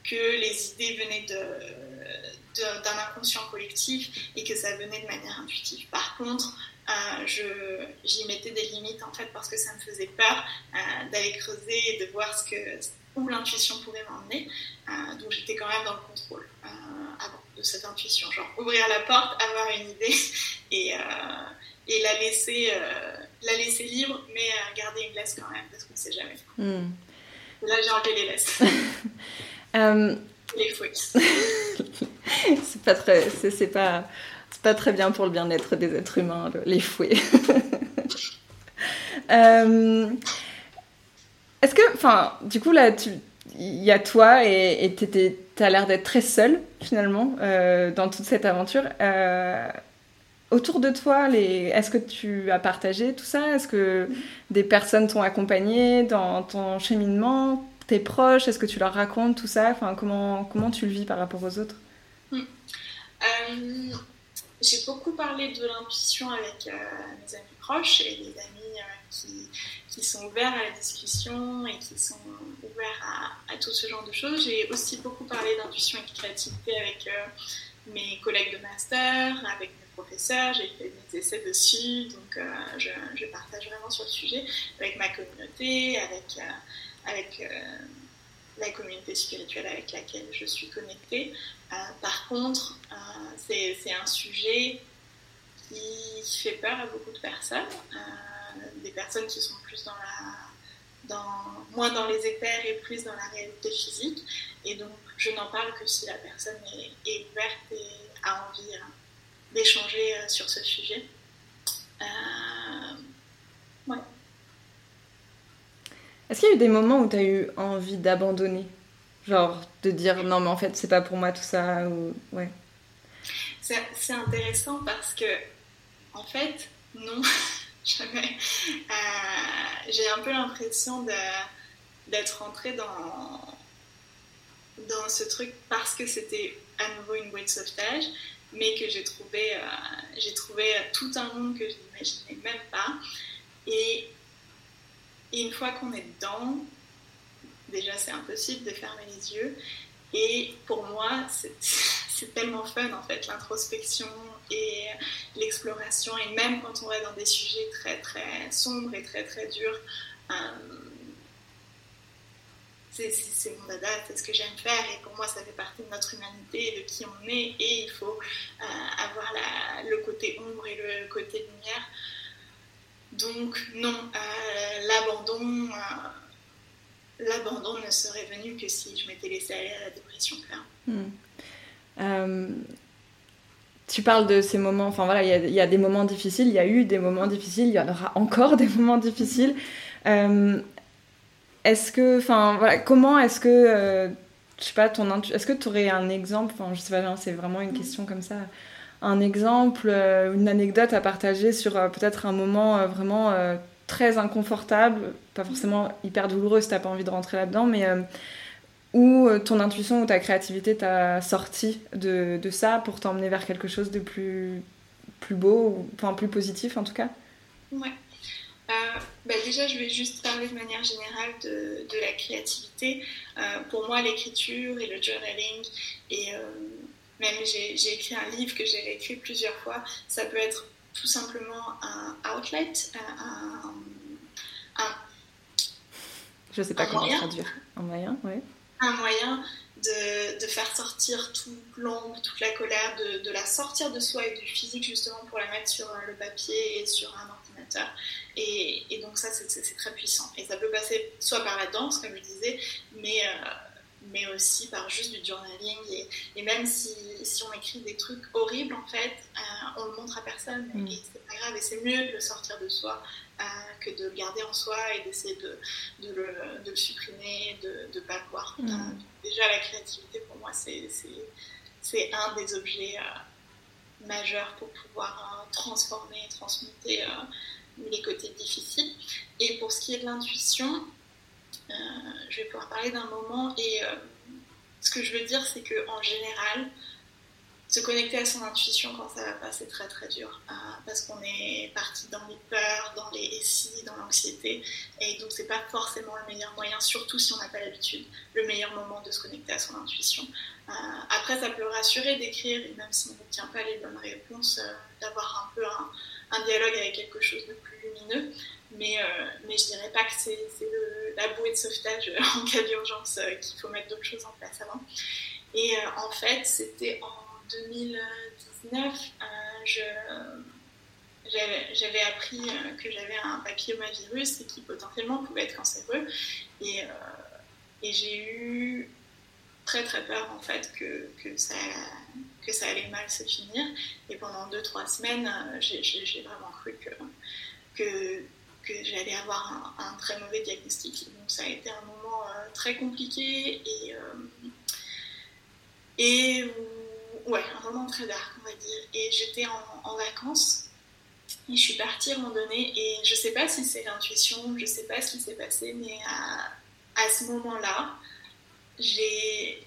que les idées venaient d'un inconscient collectif et que ça venait de manière intuitive. Par contre, euh, j'y mettais des limites en fait parce que ça me faisait peur euh, d'aller creuser et de voir ce que, où l'intuition pouvait m'emmener. Euh, donc j'étais quand même dans le contrôle avant de cette intuition, genre ouvrir la porte, avoir une idée et, et la, laisser, la laisser libre, mais garder une laisse quand même parce qu'on ne sait jamais. Hmm. Là j'ai enlevé les laisses. les fouets. c'est pas très, c'est pas pas très bien pour le bien-être des êtres humains, les fouets. Euh, est-ce que, enfin, du coup, là, il y a toi et tu as l'air d'être très seule, finalement, euh, dans toute cette aventure. Euh, autour de toi, les... est-ce que tu as partagé tout ça? Est-ce que des personnes t'ont accompagné dans ton cheminement? Tes proches? Est-ce que tu leur racontes tout ça? Enfin, comment, comment tu le vis par rapport aux autres? Hmm. J'ai beaucoup parlé de l'intuition avec euh, mes amis proches et des amis euh, qui, qui, sont ouverts à la discussion et qui sont ouverts à, tout ce genre de choses. J'ai aussi beaucoup parlé d'intuition et de créativité avec euh, mes collègues de master, avec mes professeurs. J'ai fait des essais dessus, donc je, je, partage vraiment sur le sujet avec ma communauté, avec, avec la communauté spirituelle avec laquelle je suis connectée. Euh, par contre, euh, c'est un sujet qui fait peur à beaucoup de personnes, euh, des personnes qui sont plus dans la, moins dans les éthers et plus dans la réalité physique. Et donc, je n'en parle que si la personne est, ouverte et a envie d'échanger sur ce sujet. Est-ce qu'il y a eu des moments où tu as eu envie d'abandonner? Genre de dire non, mais en fait, c'est pas pour moi tout ça ou... Ouais. C'est intéressant parce que, en fait, non, jamais. Euh, j'ai un peu l'impression d'être rentrée dans, dans ce truc parce que c'était à nouveau une boîte de sauvetage, mais que j'ai trouvé, euh, j'ai trouvé tout un monde que je n'imaginais même pas. Et et une fois qu'on est dedans, déjà c'est impossible de fermer les yeux. Et pour moi, c'est tellement fun en fait, l'introspection et l'exploration. Et même quand on va dans des sujets très très sombres et très très durs, euh, c'est mon dada, c'est ce que j'aime faire. Et pour moi, ça fait partie de notre humanité, de qui on est. Et il faut euh, avoir le côté ombre et le côté lumière. Donc non, euh, l'abandon, l'abandon ne serait venu que si je m'étais laissée aller à la dépression. Hmm. Euh, tu parles de ces moments, enfin voilà, il y, a des moments difficiles, il y a eu des moments difficiles, il y en aura encore des moments difficiles. est-ce que, enfin voilà, comment est-ce que, je sais pas, ton est-ce que tu aurais un exemple, enfin je sais pas, c'est vraiment une question comme ça un exemple, euh, une anecdote à partager sur euh, peut-être un moment euh, vraiment très inconfortable, pas forcément hyper douloureux si t'as pas envie de rentrer là-dedans, mais où ton intuition ou ta créativité t'a sorti de, ça pour t'emmener vers quelque chose de plus, plus beau, ou, enfin plus positif en tout cas? Ouais. bah déjà, je vais juste parler de manière générale de, de la créativité. pour moi, l'écriture et le journaling, et même j'ai écrit un livre que j'ai réécrit plusieurs fois, ça peut être tout simplement un outlet, un, un je sais pas comment moyen, traduire. Un moyen, oui. Un moyen de, de, faire sortir toute l'ombre, toute la colère, de, de, la sortir de soi et du physique justement pour la mettre sur le papier et sur un ordinateur. Et, et donc ça, c'est très puissant. Et ça peut passer soit par la danse, comme je disais, mais... Euh, mais aussi par juste du journaling. Et, et même si, si, on écrit des trucs horribles, en fait, euh, on le montre à personne. Mm. Et c'est pas grave. Et c'est mieux de le sortir de soi euh, que de le garder en soi et d'essayer de, de, le, de, le, supprimer, de ne pas le voir. Mm. Euh, déjà, la créativité, pour moi, c'est un des objets majeurs pour pouvoir transformer et transmuter les côtés difficiles. Et pour ce qui est de l'intuition, euh, je vais pouvoir parler d'un moment et euh, ce que je veux dire, c'est qu'en général, se connecter à son intuition quand ça va pas, c'est très très dur. Euh, parce qu'on est parti dans les peurs, dans les si, dans l'anxiété. Et donc, c'est pas forcément le meilleur moyen, surtout si on n'a pas l'habitude, le meilleur moment de se connecter à son intuition. après, ça peut rassurer d'écrire, et même si on n'obtient pas les bonnes réponses, d'avoir un peu un, un, dialogue avec quelque chose de plus lumineux. Mais, euh, mais je dirais pas que c'est la bouée de sauvetage en cas d'urgence euh, qu'il faut mettre d'autres choses en place avant. Et euh, en fait, c'était en 2019, j'avais appris que j'avais un papillomavirus et qui potentiellement pouvait être cancéreux. Et, et j'ai eu très très peur en fait que, que, ça, que ça allait mal se finir. Et pendant 2-3 semaines, j'ai vraiment cru que, que, j'allais avoir un, très mauvais diagnostic. Donc ça a été un moment euh, très compliqué et, euh, et ouais, un moment très dark, on va dire. Et j'étais en, vacances et je suis partie à un moment donné et je sais pas si c'est l'intuition, je sais pas ce qui s'est passé, mais à, à ce moment-là, j'ai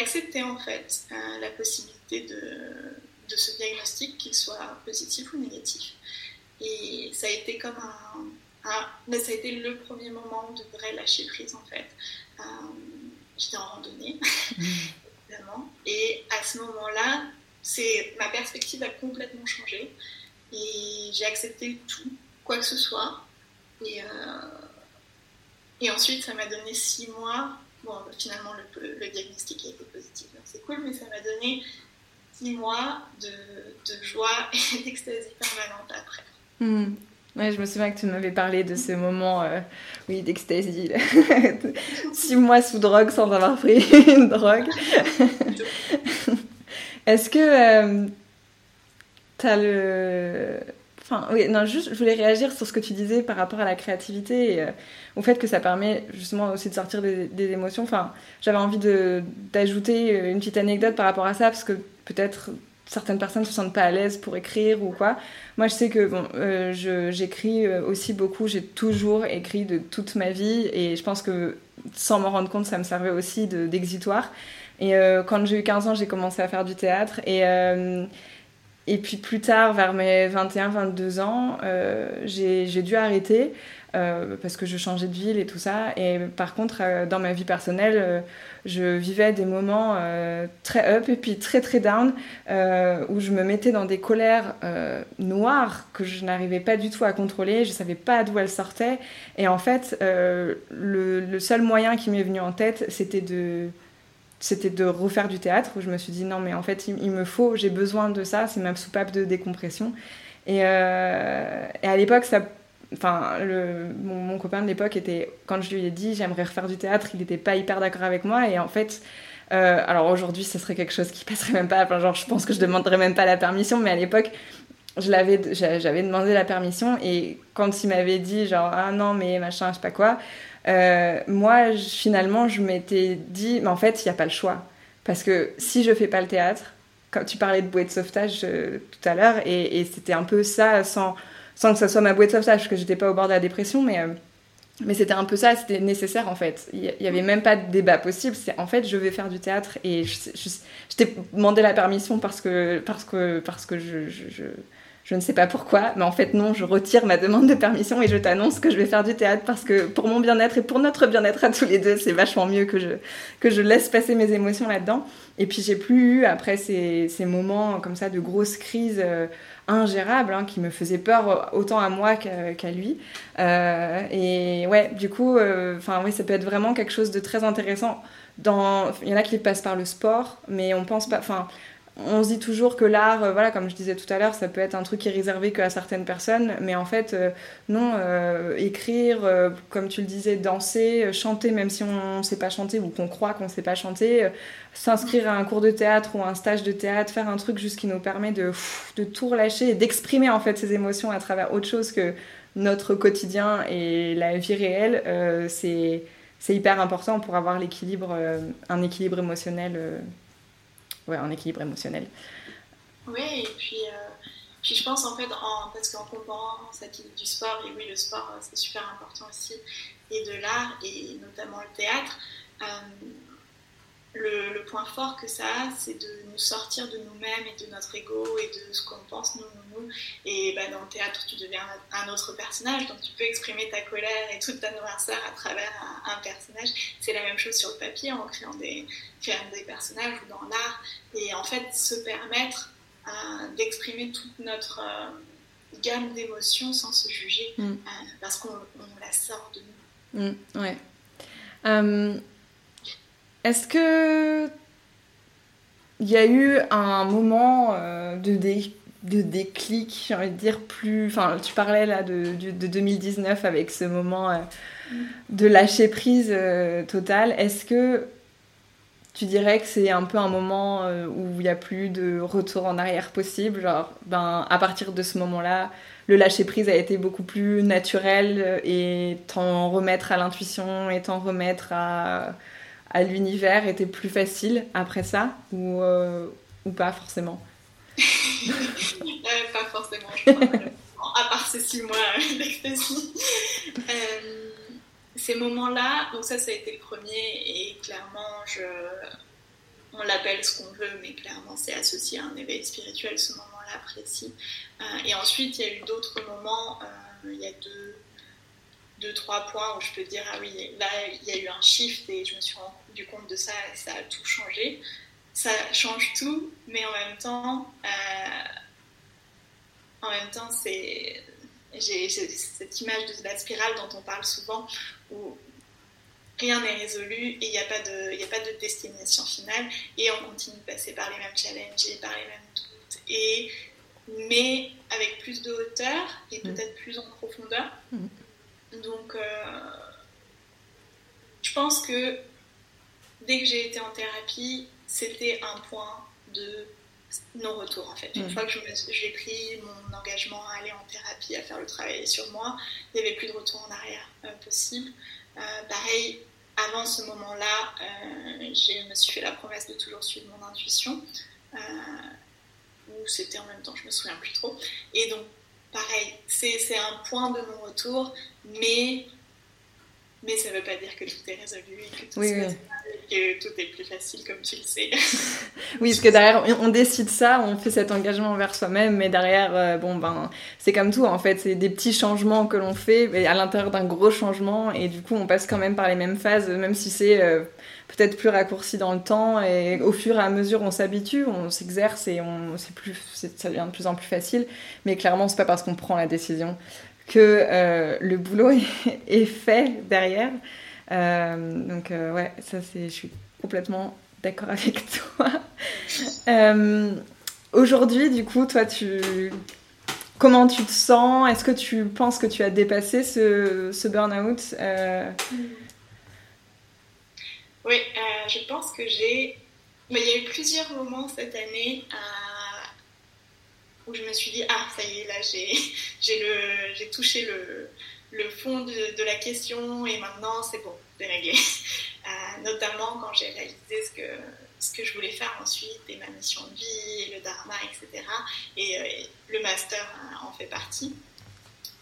accepté en fait euh, la possibilité de, de ce diagnostic, qu'il soit positif ou négatif. Et ça a été comme un, mais ça a été le premier moment de vrai lâcher prise en fait. Euh, j'étais en randonnée, mm. évidemment, et à ce moment-là, ma perspective a complètement changé et j'ai accepté tout, quoi que ce soit. Et, euh, et ensuite, ça m'a donné six mois. Bon, finalement, le, le diagnostic a été positif, c'est cool, mais ça m'a donné six mois de, de joie et d'extasie permanente après. Ouais, je me souviens que tu m'avais parlé de ce moment, euh, oui, d'ecstasy. Six mois sous drogue sans avoir pris une drogue. Est-ce que euh, tu as le. Enfin, oui, non, juste, je voulais réagir sur ce que tu disais par rapport à la créativité et euh, au fait que ça permet justement aussi de sortir des, émotions. Enfin, j'avais envie d'ajouter une petite anecdote par rapport à ça parce que peut-être certaines personnes ne se sentent pas à l'aise pour écrire ou quoi. Moi, je sais que bon, euh, j'écris euh, aussi beaucoup. J'ai toujours écrit de toute ma vie et je pense que sans m'en rendre compte, ça me servait aussi d'exitoire. et euh, quand j'ai eu 15 ans, j'ai commencé à faire du théâtre et et puis plus tard, vers mes 21-22 ans, j'ai dû arrêter euh, parce que je changeais de ville et tout ça. Et par contre, euh, dans ma vie personnelle, euh, je vivais des moments très up et puis très très down, où je me mettais dans des colères noires que je n'arrivais pas du tout à contrôler, je savais pas d'où elles sortaient. Et en fait, le, seul moyen qui m'est venu en tête, c'était de c'était de refaire du théâtre où je me suis dit non mais en fait il, me faut j'ai besoin de ça c'est ma soupape de décompression et, et à l'époque ça Enfin, le, mon, copain de l'époque était, quand je lui ai dit j'aimerais refaire du théâtre, il n'était pas hyper d'accord avec moi. Et en fait, euh, alors aujourd'hui, ce serait quelque chose qui passerait même pas. Enfin, genre, je pense que je demanderais même pas la permission, mais à l'époque, je l'avais, j'avais demandé la permission. Et quand il m'avait dit genre ah non mais machin, je sais pas quoi, euh, moi finalement, je m'étais dit mais en fait, il n'y a pas le choix parce que si je fais pas le théâtre, quand tu parlais de bouée de sauvetage euh, tout à l'heure, et, c'était un peu ça sans que ça soit ma bouée de sauvetage, parce que j'étais pas au bord de la dépression, mais, euh, c'était un peu ça, c'était nécessaire en fait. Il y, avait même pas de débat possible, c'est en fait je vais faire du théâtre et je, t'ai demandé la permission parce que, parce que, parce que je, je ne sais pas pourquoi, mais en fait non, je retire ma demande de permission et je t'annonce que je vais faire du théâtre parce que pour mon bien-être et pour notre bien-être à tous les deux, c'est vachement mieux que je, que je laisse passer mes émotions là-dedans. Et puis j'ai plus eu après ces, ces, moments comme ça de grosses crises euh, ingérables hein, qui me faisaient peur autant à moi qu'à lui. Euh, et ouais, du coup, euh, enfin oui, ça peut être vraiment quelque chose de très intéressant. Dans, il y en a qui passent par le sport, mais on pense pas, enfin on se dit toujours que l'art, euh, voilà, comme je disais tout à l'heure, ça peut être un truc qui est réservé qu'à certaines personnes, mais en fait, euh, non, euh, écrire, comme tu le disais, danser, chanter, même si on ne sait pas chanter ou qu'on croit qu'on ne sait pas chanter, s'inscrire à un cours de théâtre ou un stage de théâtre, faire un truc juste qui nous permet de, tout relâcher et d'exprimer en fait ses émotions à travers autre chose que notre quotidien et la vie réelle, c'est c'est hyper important pour avoir l'équilibre, un équilibre émotionnel ouais, en équilibre émotionnel. Oui, et puis, euh, puis je pense en fait, en, parce qu'en comparant cette du sport, et oui, le sport euh, c'est super important aussi, et de l'art, et notamment le théâtre, euh, le, point fort que ça a, c'est de nous sortir de nous-mêmes et de notre ego et de ce qu'on pense nous, nous, nous. Et bah, dans le théâtre, tu deviens un autre personnage, donc tu peux exprimer ta colère et toute ta noirceur à travers un, personnage. C'est la même chose sur le papier en créant des, des personnages ou dans l'art. Et en fait, se permettre euh, d'exprimer toute notre euh, gamme d'émotions sans se juger, mm. euh, parce qu'on la sort de nous. Mm, ouais. Est-ce que il y a eu un moment euh, de, de déclic, j'ai envie de dire, plus. Enfin, tu parlais là de, 2019 avec ce moment euh, de lâcher prise euh, totale. Est-ce que tu dirais que c'est un peu un moment où il n'y a plus de retour en arrière possible? Genre, ben, à partir de ce moment-là, le lâcher prise a été beaucoup plus naturel et t'en remettre à l'intuition et t'en remettre à à l'univers était plus facile après ça ou, euh, ou pas forcément euh, Pas forcément, je crois. à part ces six mois d'ecstasy. Euh, ces moments-là, donc ça, ça a été le premier et clairement, je, on l'appelle ce qu'on veut, mais clairement, c'est associé à un éveil spirituel, ce moment-là précis. et ensuite, il y a eu d'autres moments, il y a deux deux, trois points où je peux dire, ah oui, là, il y a eu un shift et je me suis rendu compte de ça et ça a tout changé. Ça change tout, mais en même temps, euh, en même temps, c'est j'ai cette image de la spirale dont on parle souvent où rien n'est résolu et il n'y a, pas de, a pas de destination finale et on continue de passer par les mêmes challenges et par les mêmes doutes et mais avec plus de hauteur et mm. peut-être plus en profondeur. Mm. Donc, euh, je pense que dès que j'ai été en thérapie, c'était un point de non-retour en fait. Une mm. fois que j'ai pris mon engagement à aller en thérapie, à faire le travail sur moi, il n'y avait plus de retour en arrière euh, possible. Euh, pareil, avant ce moment-là, je me suis fait la promesse de toujours suivre mon intuition. ou c'était en même temps, je me souviens plus trop. Et donc, pareil, c'est un point de non-retour, mais, mais ça ne veut pas dire que tout est résolu et que tout, que tout est plus facile, comme tu le sais. oui, parce que derrière, on décide ça, on fait cet engagement envers soi-même, mais derrière, euh, bon, ben, c'est comme tout, en fait, c'est des petits changements que l'on fait mais à l'intérieur d'un gros changement, et du coup, on passe quand même par les mêmes phases, même si c'est... Euh, peut-être plus raccourci dans le temps et au fur et à mesure on s'habitue, on s'exerce et on, plus, ça devient de plus en plus facile. Mais clairement, c'est pas parce qu'on prend la décision que euh, le boulot est, fait derrière. Euh, donc euh, ouais, ça c'est, je suis complètement d'accord avec toi. Aujourd'hui, du coup, toi, tu comment tu te sens? Est-ce que tu penses que tu as dépassé ce, burn-out oui, je pense que j'ai. Mais il y a eu plusieurs moments cette année euh, où je me suis dit Ah, ça y est, là, j'ai touché le, fond de, la question et maintenant c'est bon, c'est. Euh, notamment quand j'ai réalisé ce que, ce que je voulais faire ensuite et ma mission de vie, le dharma, etc. Et, le master en fait partie.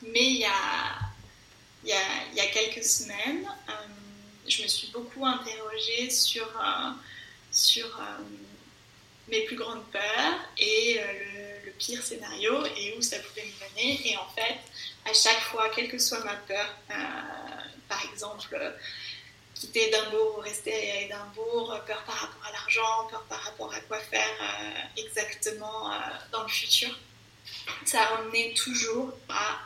Mais il y a, y a, y a quelques semaines, je me suis beaucoup interrogée sur, euh, sur euh, mes plus grandes peurs et le, pire scénario et où ça pouvait me mener. Et en fait, à chaque fois, quelle que soit ma peur, par exemple, quitter Édimbourg ou rester à Édimbourg, peur par rapport à l'argent, peur par rapport à quoi faire euh, exactement euh, dans le futur. Ça a emmené toujours à,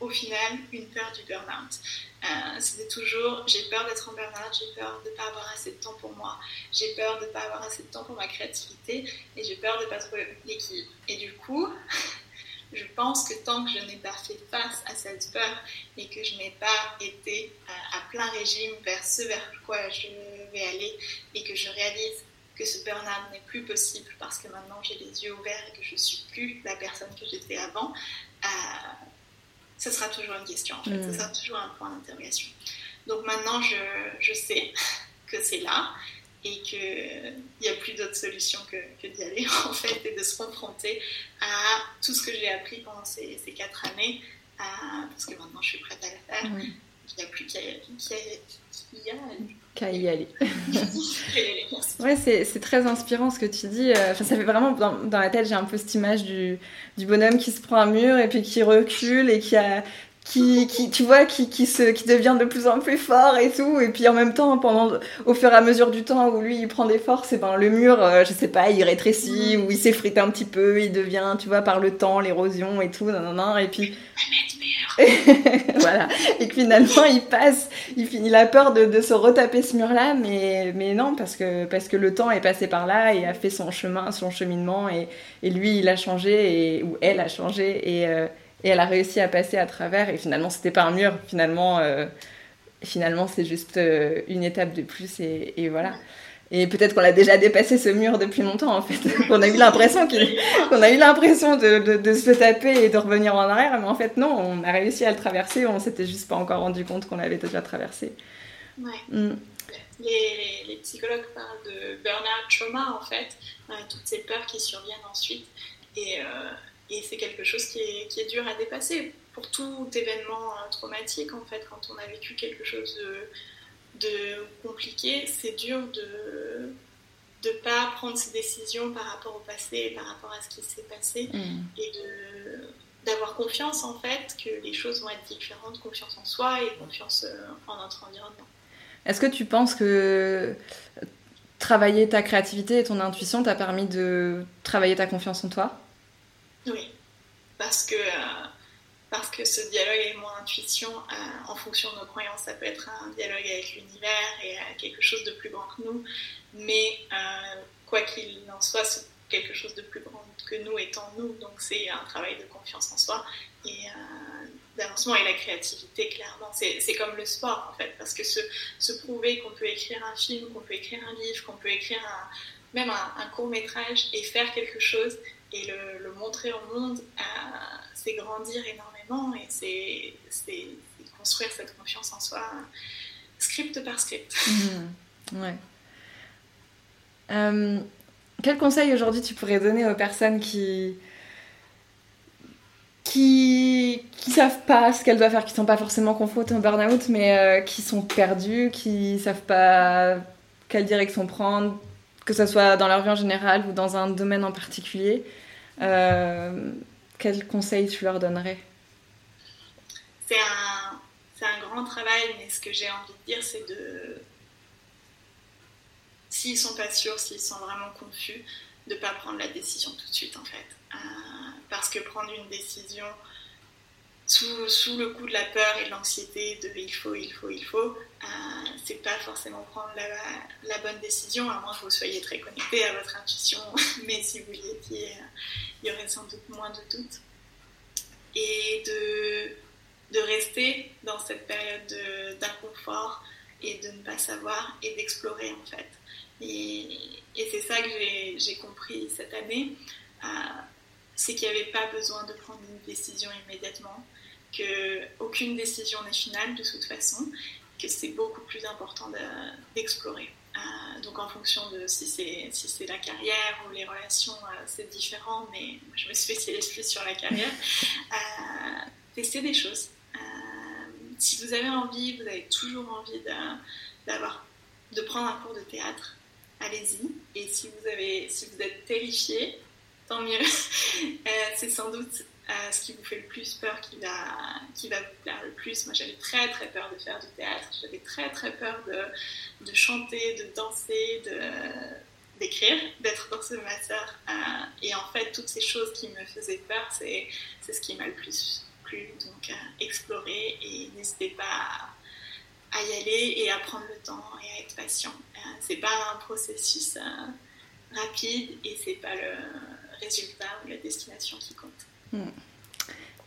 au final, une peur du burn-out. Euh, c'était toujours j'ai peur d'être en burn-out, j'ai peur de ne pas avoir assez de temps pour moi, j'ai peur de ne pas avoir assez de temps pour ma créativité et j'ai peur de ne pas trouver l'équilibre. Et du coup, je pense que tant que je n'ai pas fait face à cette peur et que je n'ai pas été à, plein régime vers ce vers quoi je vais aller et que je réalise que ce burn-out n'est plus possible parce que maintenant j'ai les yeux ouverts et que je ne suis plus la personne que j'étais avant, euh, ce sera toujours une question en fait, ce mm. sera toujours un point d'interrogation. Donc maintenant je, je sais que c'est là et qu'il n'y a plus d'autre solution que, que d'y aller en fait et de se confronter à tout ce que j'ai appris pendant ces, ces quatre années parce que maintenant je suis prête à le faire. Il n'y a plus qu'à y aller. ouais, c'est très inspirant ce que tu dis. Euh, enfin, ça fait vraiment dans, dans la tête, j'ai un peu cette image du, du, bonhomme qui se prend un mur et puis qui recule et qui a, qui, qui, tu vois, qui, qui, se, qui devient de plus en plus fort et tout. Et puis en même temps, pendant, au fur et à mesure du temps où lui, il prend des forces, et ben, le mur, euh, je sais pas, il rétrécit ou il s'effrite un petit peu, il devient, tu vois, par le temps, l'érosion et tout, non, non, non. Et puis. voilà. Et que finalement, il passe, il, finit, il a peur de, de se retaper ce mur-là, mais, mais non, parce que, parce que le temps est passé par là et a fait son chemin, son cheminement, et, et lui, il a changé, et, ou elle a changé, et, euh, et elle a réussi à passer à travers. Et finalement, c'était pas un mur. Finalement, euh, finalement, c'est juste euh, une étape de plus. Et, voilà. Et peut-être qu'on a déjà dépassé ce mur depuis longtemps, en fait. on a eu l'impression qu'on a eu l'impression de, de, se taper et de revenir en arrière, mais en fait non, on a réussi à le traverser. On s'était juste pas encore rendu compte qu'on l'avait déjà traversé. Ouais. Mm. Les, les, psychologues parlent de burn-out trauma, en fait, toutes ces peurs qui surviennent ensuite. Et, euh, et c'est quelque chose qui est, qui est, dur à dépasser. Pour tout événement euh, traumatique, en fait, quand on a vécu quelque chose de, de compliqué, c'est dur de ne pas prendre ses décisions par rapport au passé et par rapport à ce qui s'est passé mm. et de d'avoir confiance en fait que les choses vont être différentes, confiance en soi et confiance euh, en notre environnement. Est-ce que tu penses que travailler ta créativité et ton intuition t'a permis de travailler ta confiance en toi? Oui, parce que, euh, parce que ce dialogue avec mon intuition, euh, en fonction de nos croyances, ça peut être un dialogue avec l'univers et euh, quelque chose de plus grand que nous, mais quoi qu'il en soit, quelque chose de plus grand que nous étant nous, donc c'est un travail de confiance en soi et d'avancement et la créativité, clairement. C'est comme le sport, en fait, parce que se, se prouver qu'on peut écrire un film, qu'on peut écrire un livre, qu'on peut écrire même un court métrage et faire quelque chose, et le, montrer au monde, euh, c'est grandir énormément et c'est construire cette confiance en soi, script par script. Mmh. ouais. Euh, quel conseil aujourd'hui tu pourrais donner aux personnes qui qui qui savent pas ce qu'elles doivent faire, qui sont pas forcément confrontées au burn-out, mais euh, qui sont perdues, qui savent pas quelle direction prendre, que ce soit dans leur vie en général ou dans un domaine en particulier. Euh, quel conseil tu leur donnerais? C'est un, un, grand travail, mais ce que j'ai envie de dire, c'est de. S'ils sont pas sûrs, s'ils sont vraiment confus, de ne pas prendre la décision tout de suite, en fait. Euh, parce que prendre une décision sous, le coup de la peur et de l'anxiété de il faut, il faut, il faut, euh, c'est pas forcément prendre la, bonne décision, à moins que vous soyez très connecté à votre intuition, mais si vous y étiez, euh, il y aurait sans doute moins de doutes. Et de, de rester dans cette période d'inconfort et de ne pas savoir et d'explorer en fait. Et, c'est ça que j'ai compris cette année, euh, c'est qu'il n'y avait pas besoin de prendre une décision immédiatement qu'aucune décision n'est finale de toute façon, que c'est beaucoup plus important d'explorer. Euh, donc en fonction de si c'est si la carrière ou les relations, euh, c'est différent, mais je me spécialise plus sur la carrière. Euh, tester des choses. si vous avez envie, vous avez toujours envie d'avoir de prendre un cours de théâtre, allez-y. Et si vous, avez, si vous êtes terrifié, tant mieux. c'est sans doute ce qui vous fait le plus peur qui va, qui va vous plaire le plus. Moi, j'avais très très peur de faire du théâtre, j'avais très très peur de, de chanter, de danser, de d'écrire, d'être dans ce master. Euh, et en fait, toutes ces choses qui me faisaient peur, c'est ce qui m'a le plus plu. Donc, euh, explorer et n'hésitez pas à, y aller et à prendre le temps et à être patient. Euh, c'est pas un processus rapide et c'est pas le résultat ou la destination qui compte. Hmm.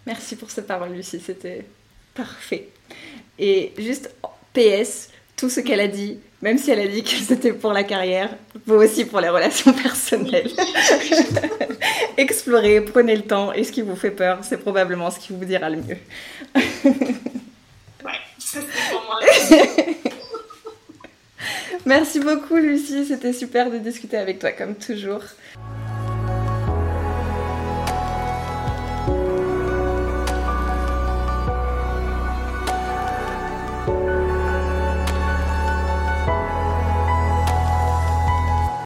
Merci pour cette parole, Lucie. C'était parfait. Et juste PS, tout ce qu'elle a dit, même si elle a dit que c'était pour la carrière, vaut aussi pour les relations personnelles. Explorez, prenez le temps et ce qui vous fait peur, c'est probablement ce qui vous dira le mieux. ouais, c'est pour moi. Merci beaucoup Lucie, c'était super de discuter avec toi comme toujours.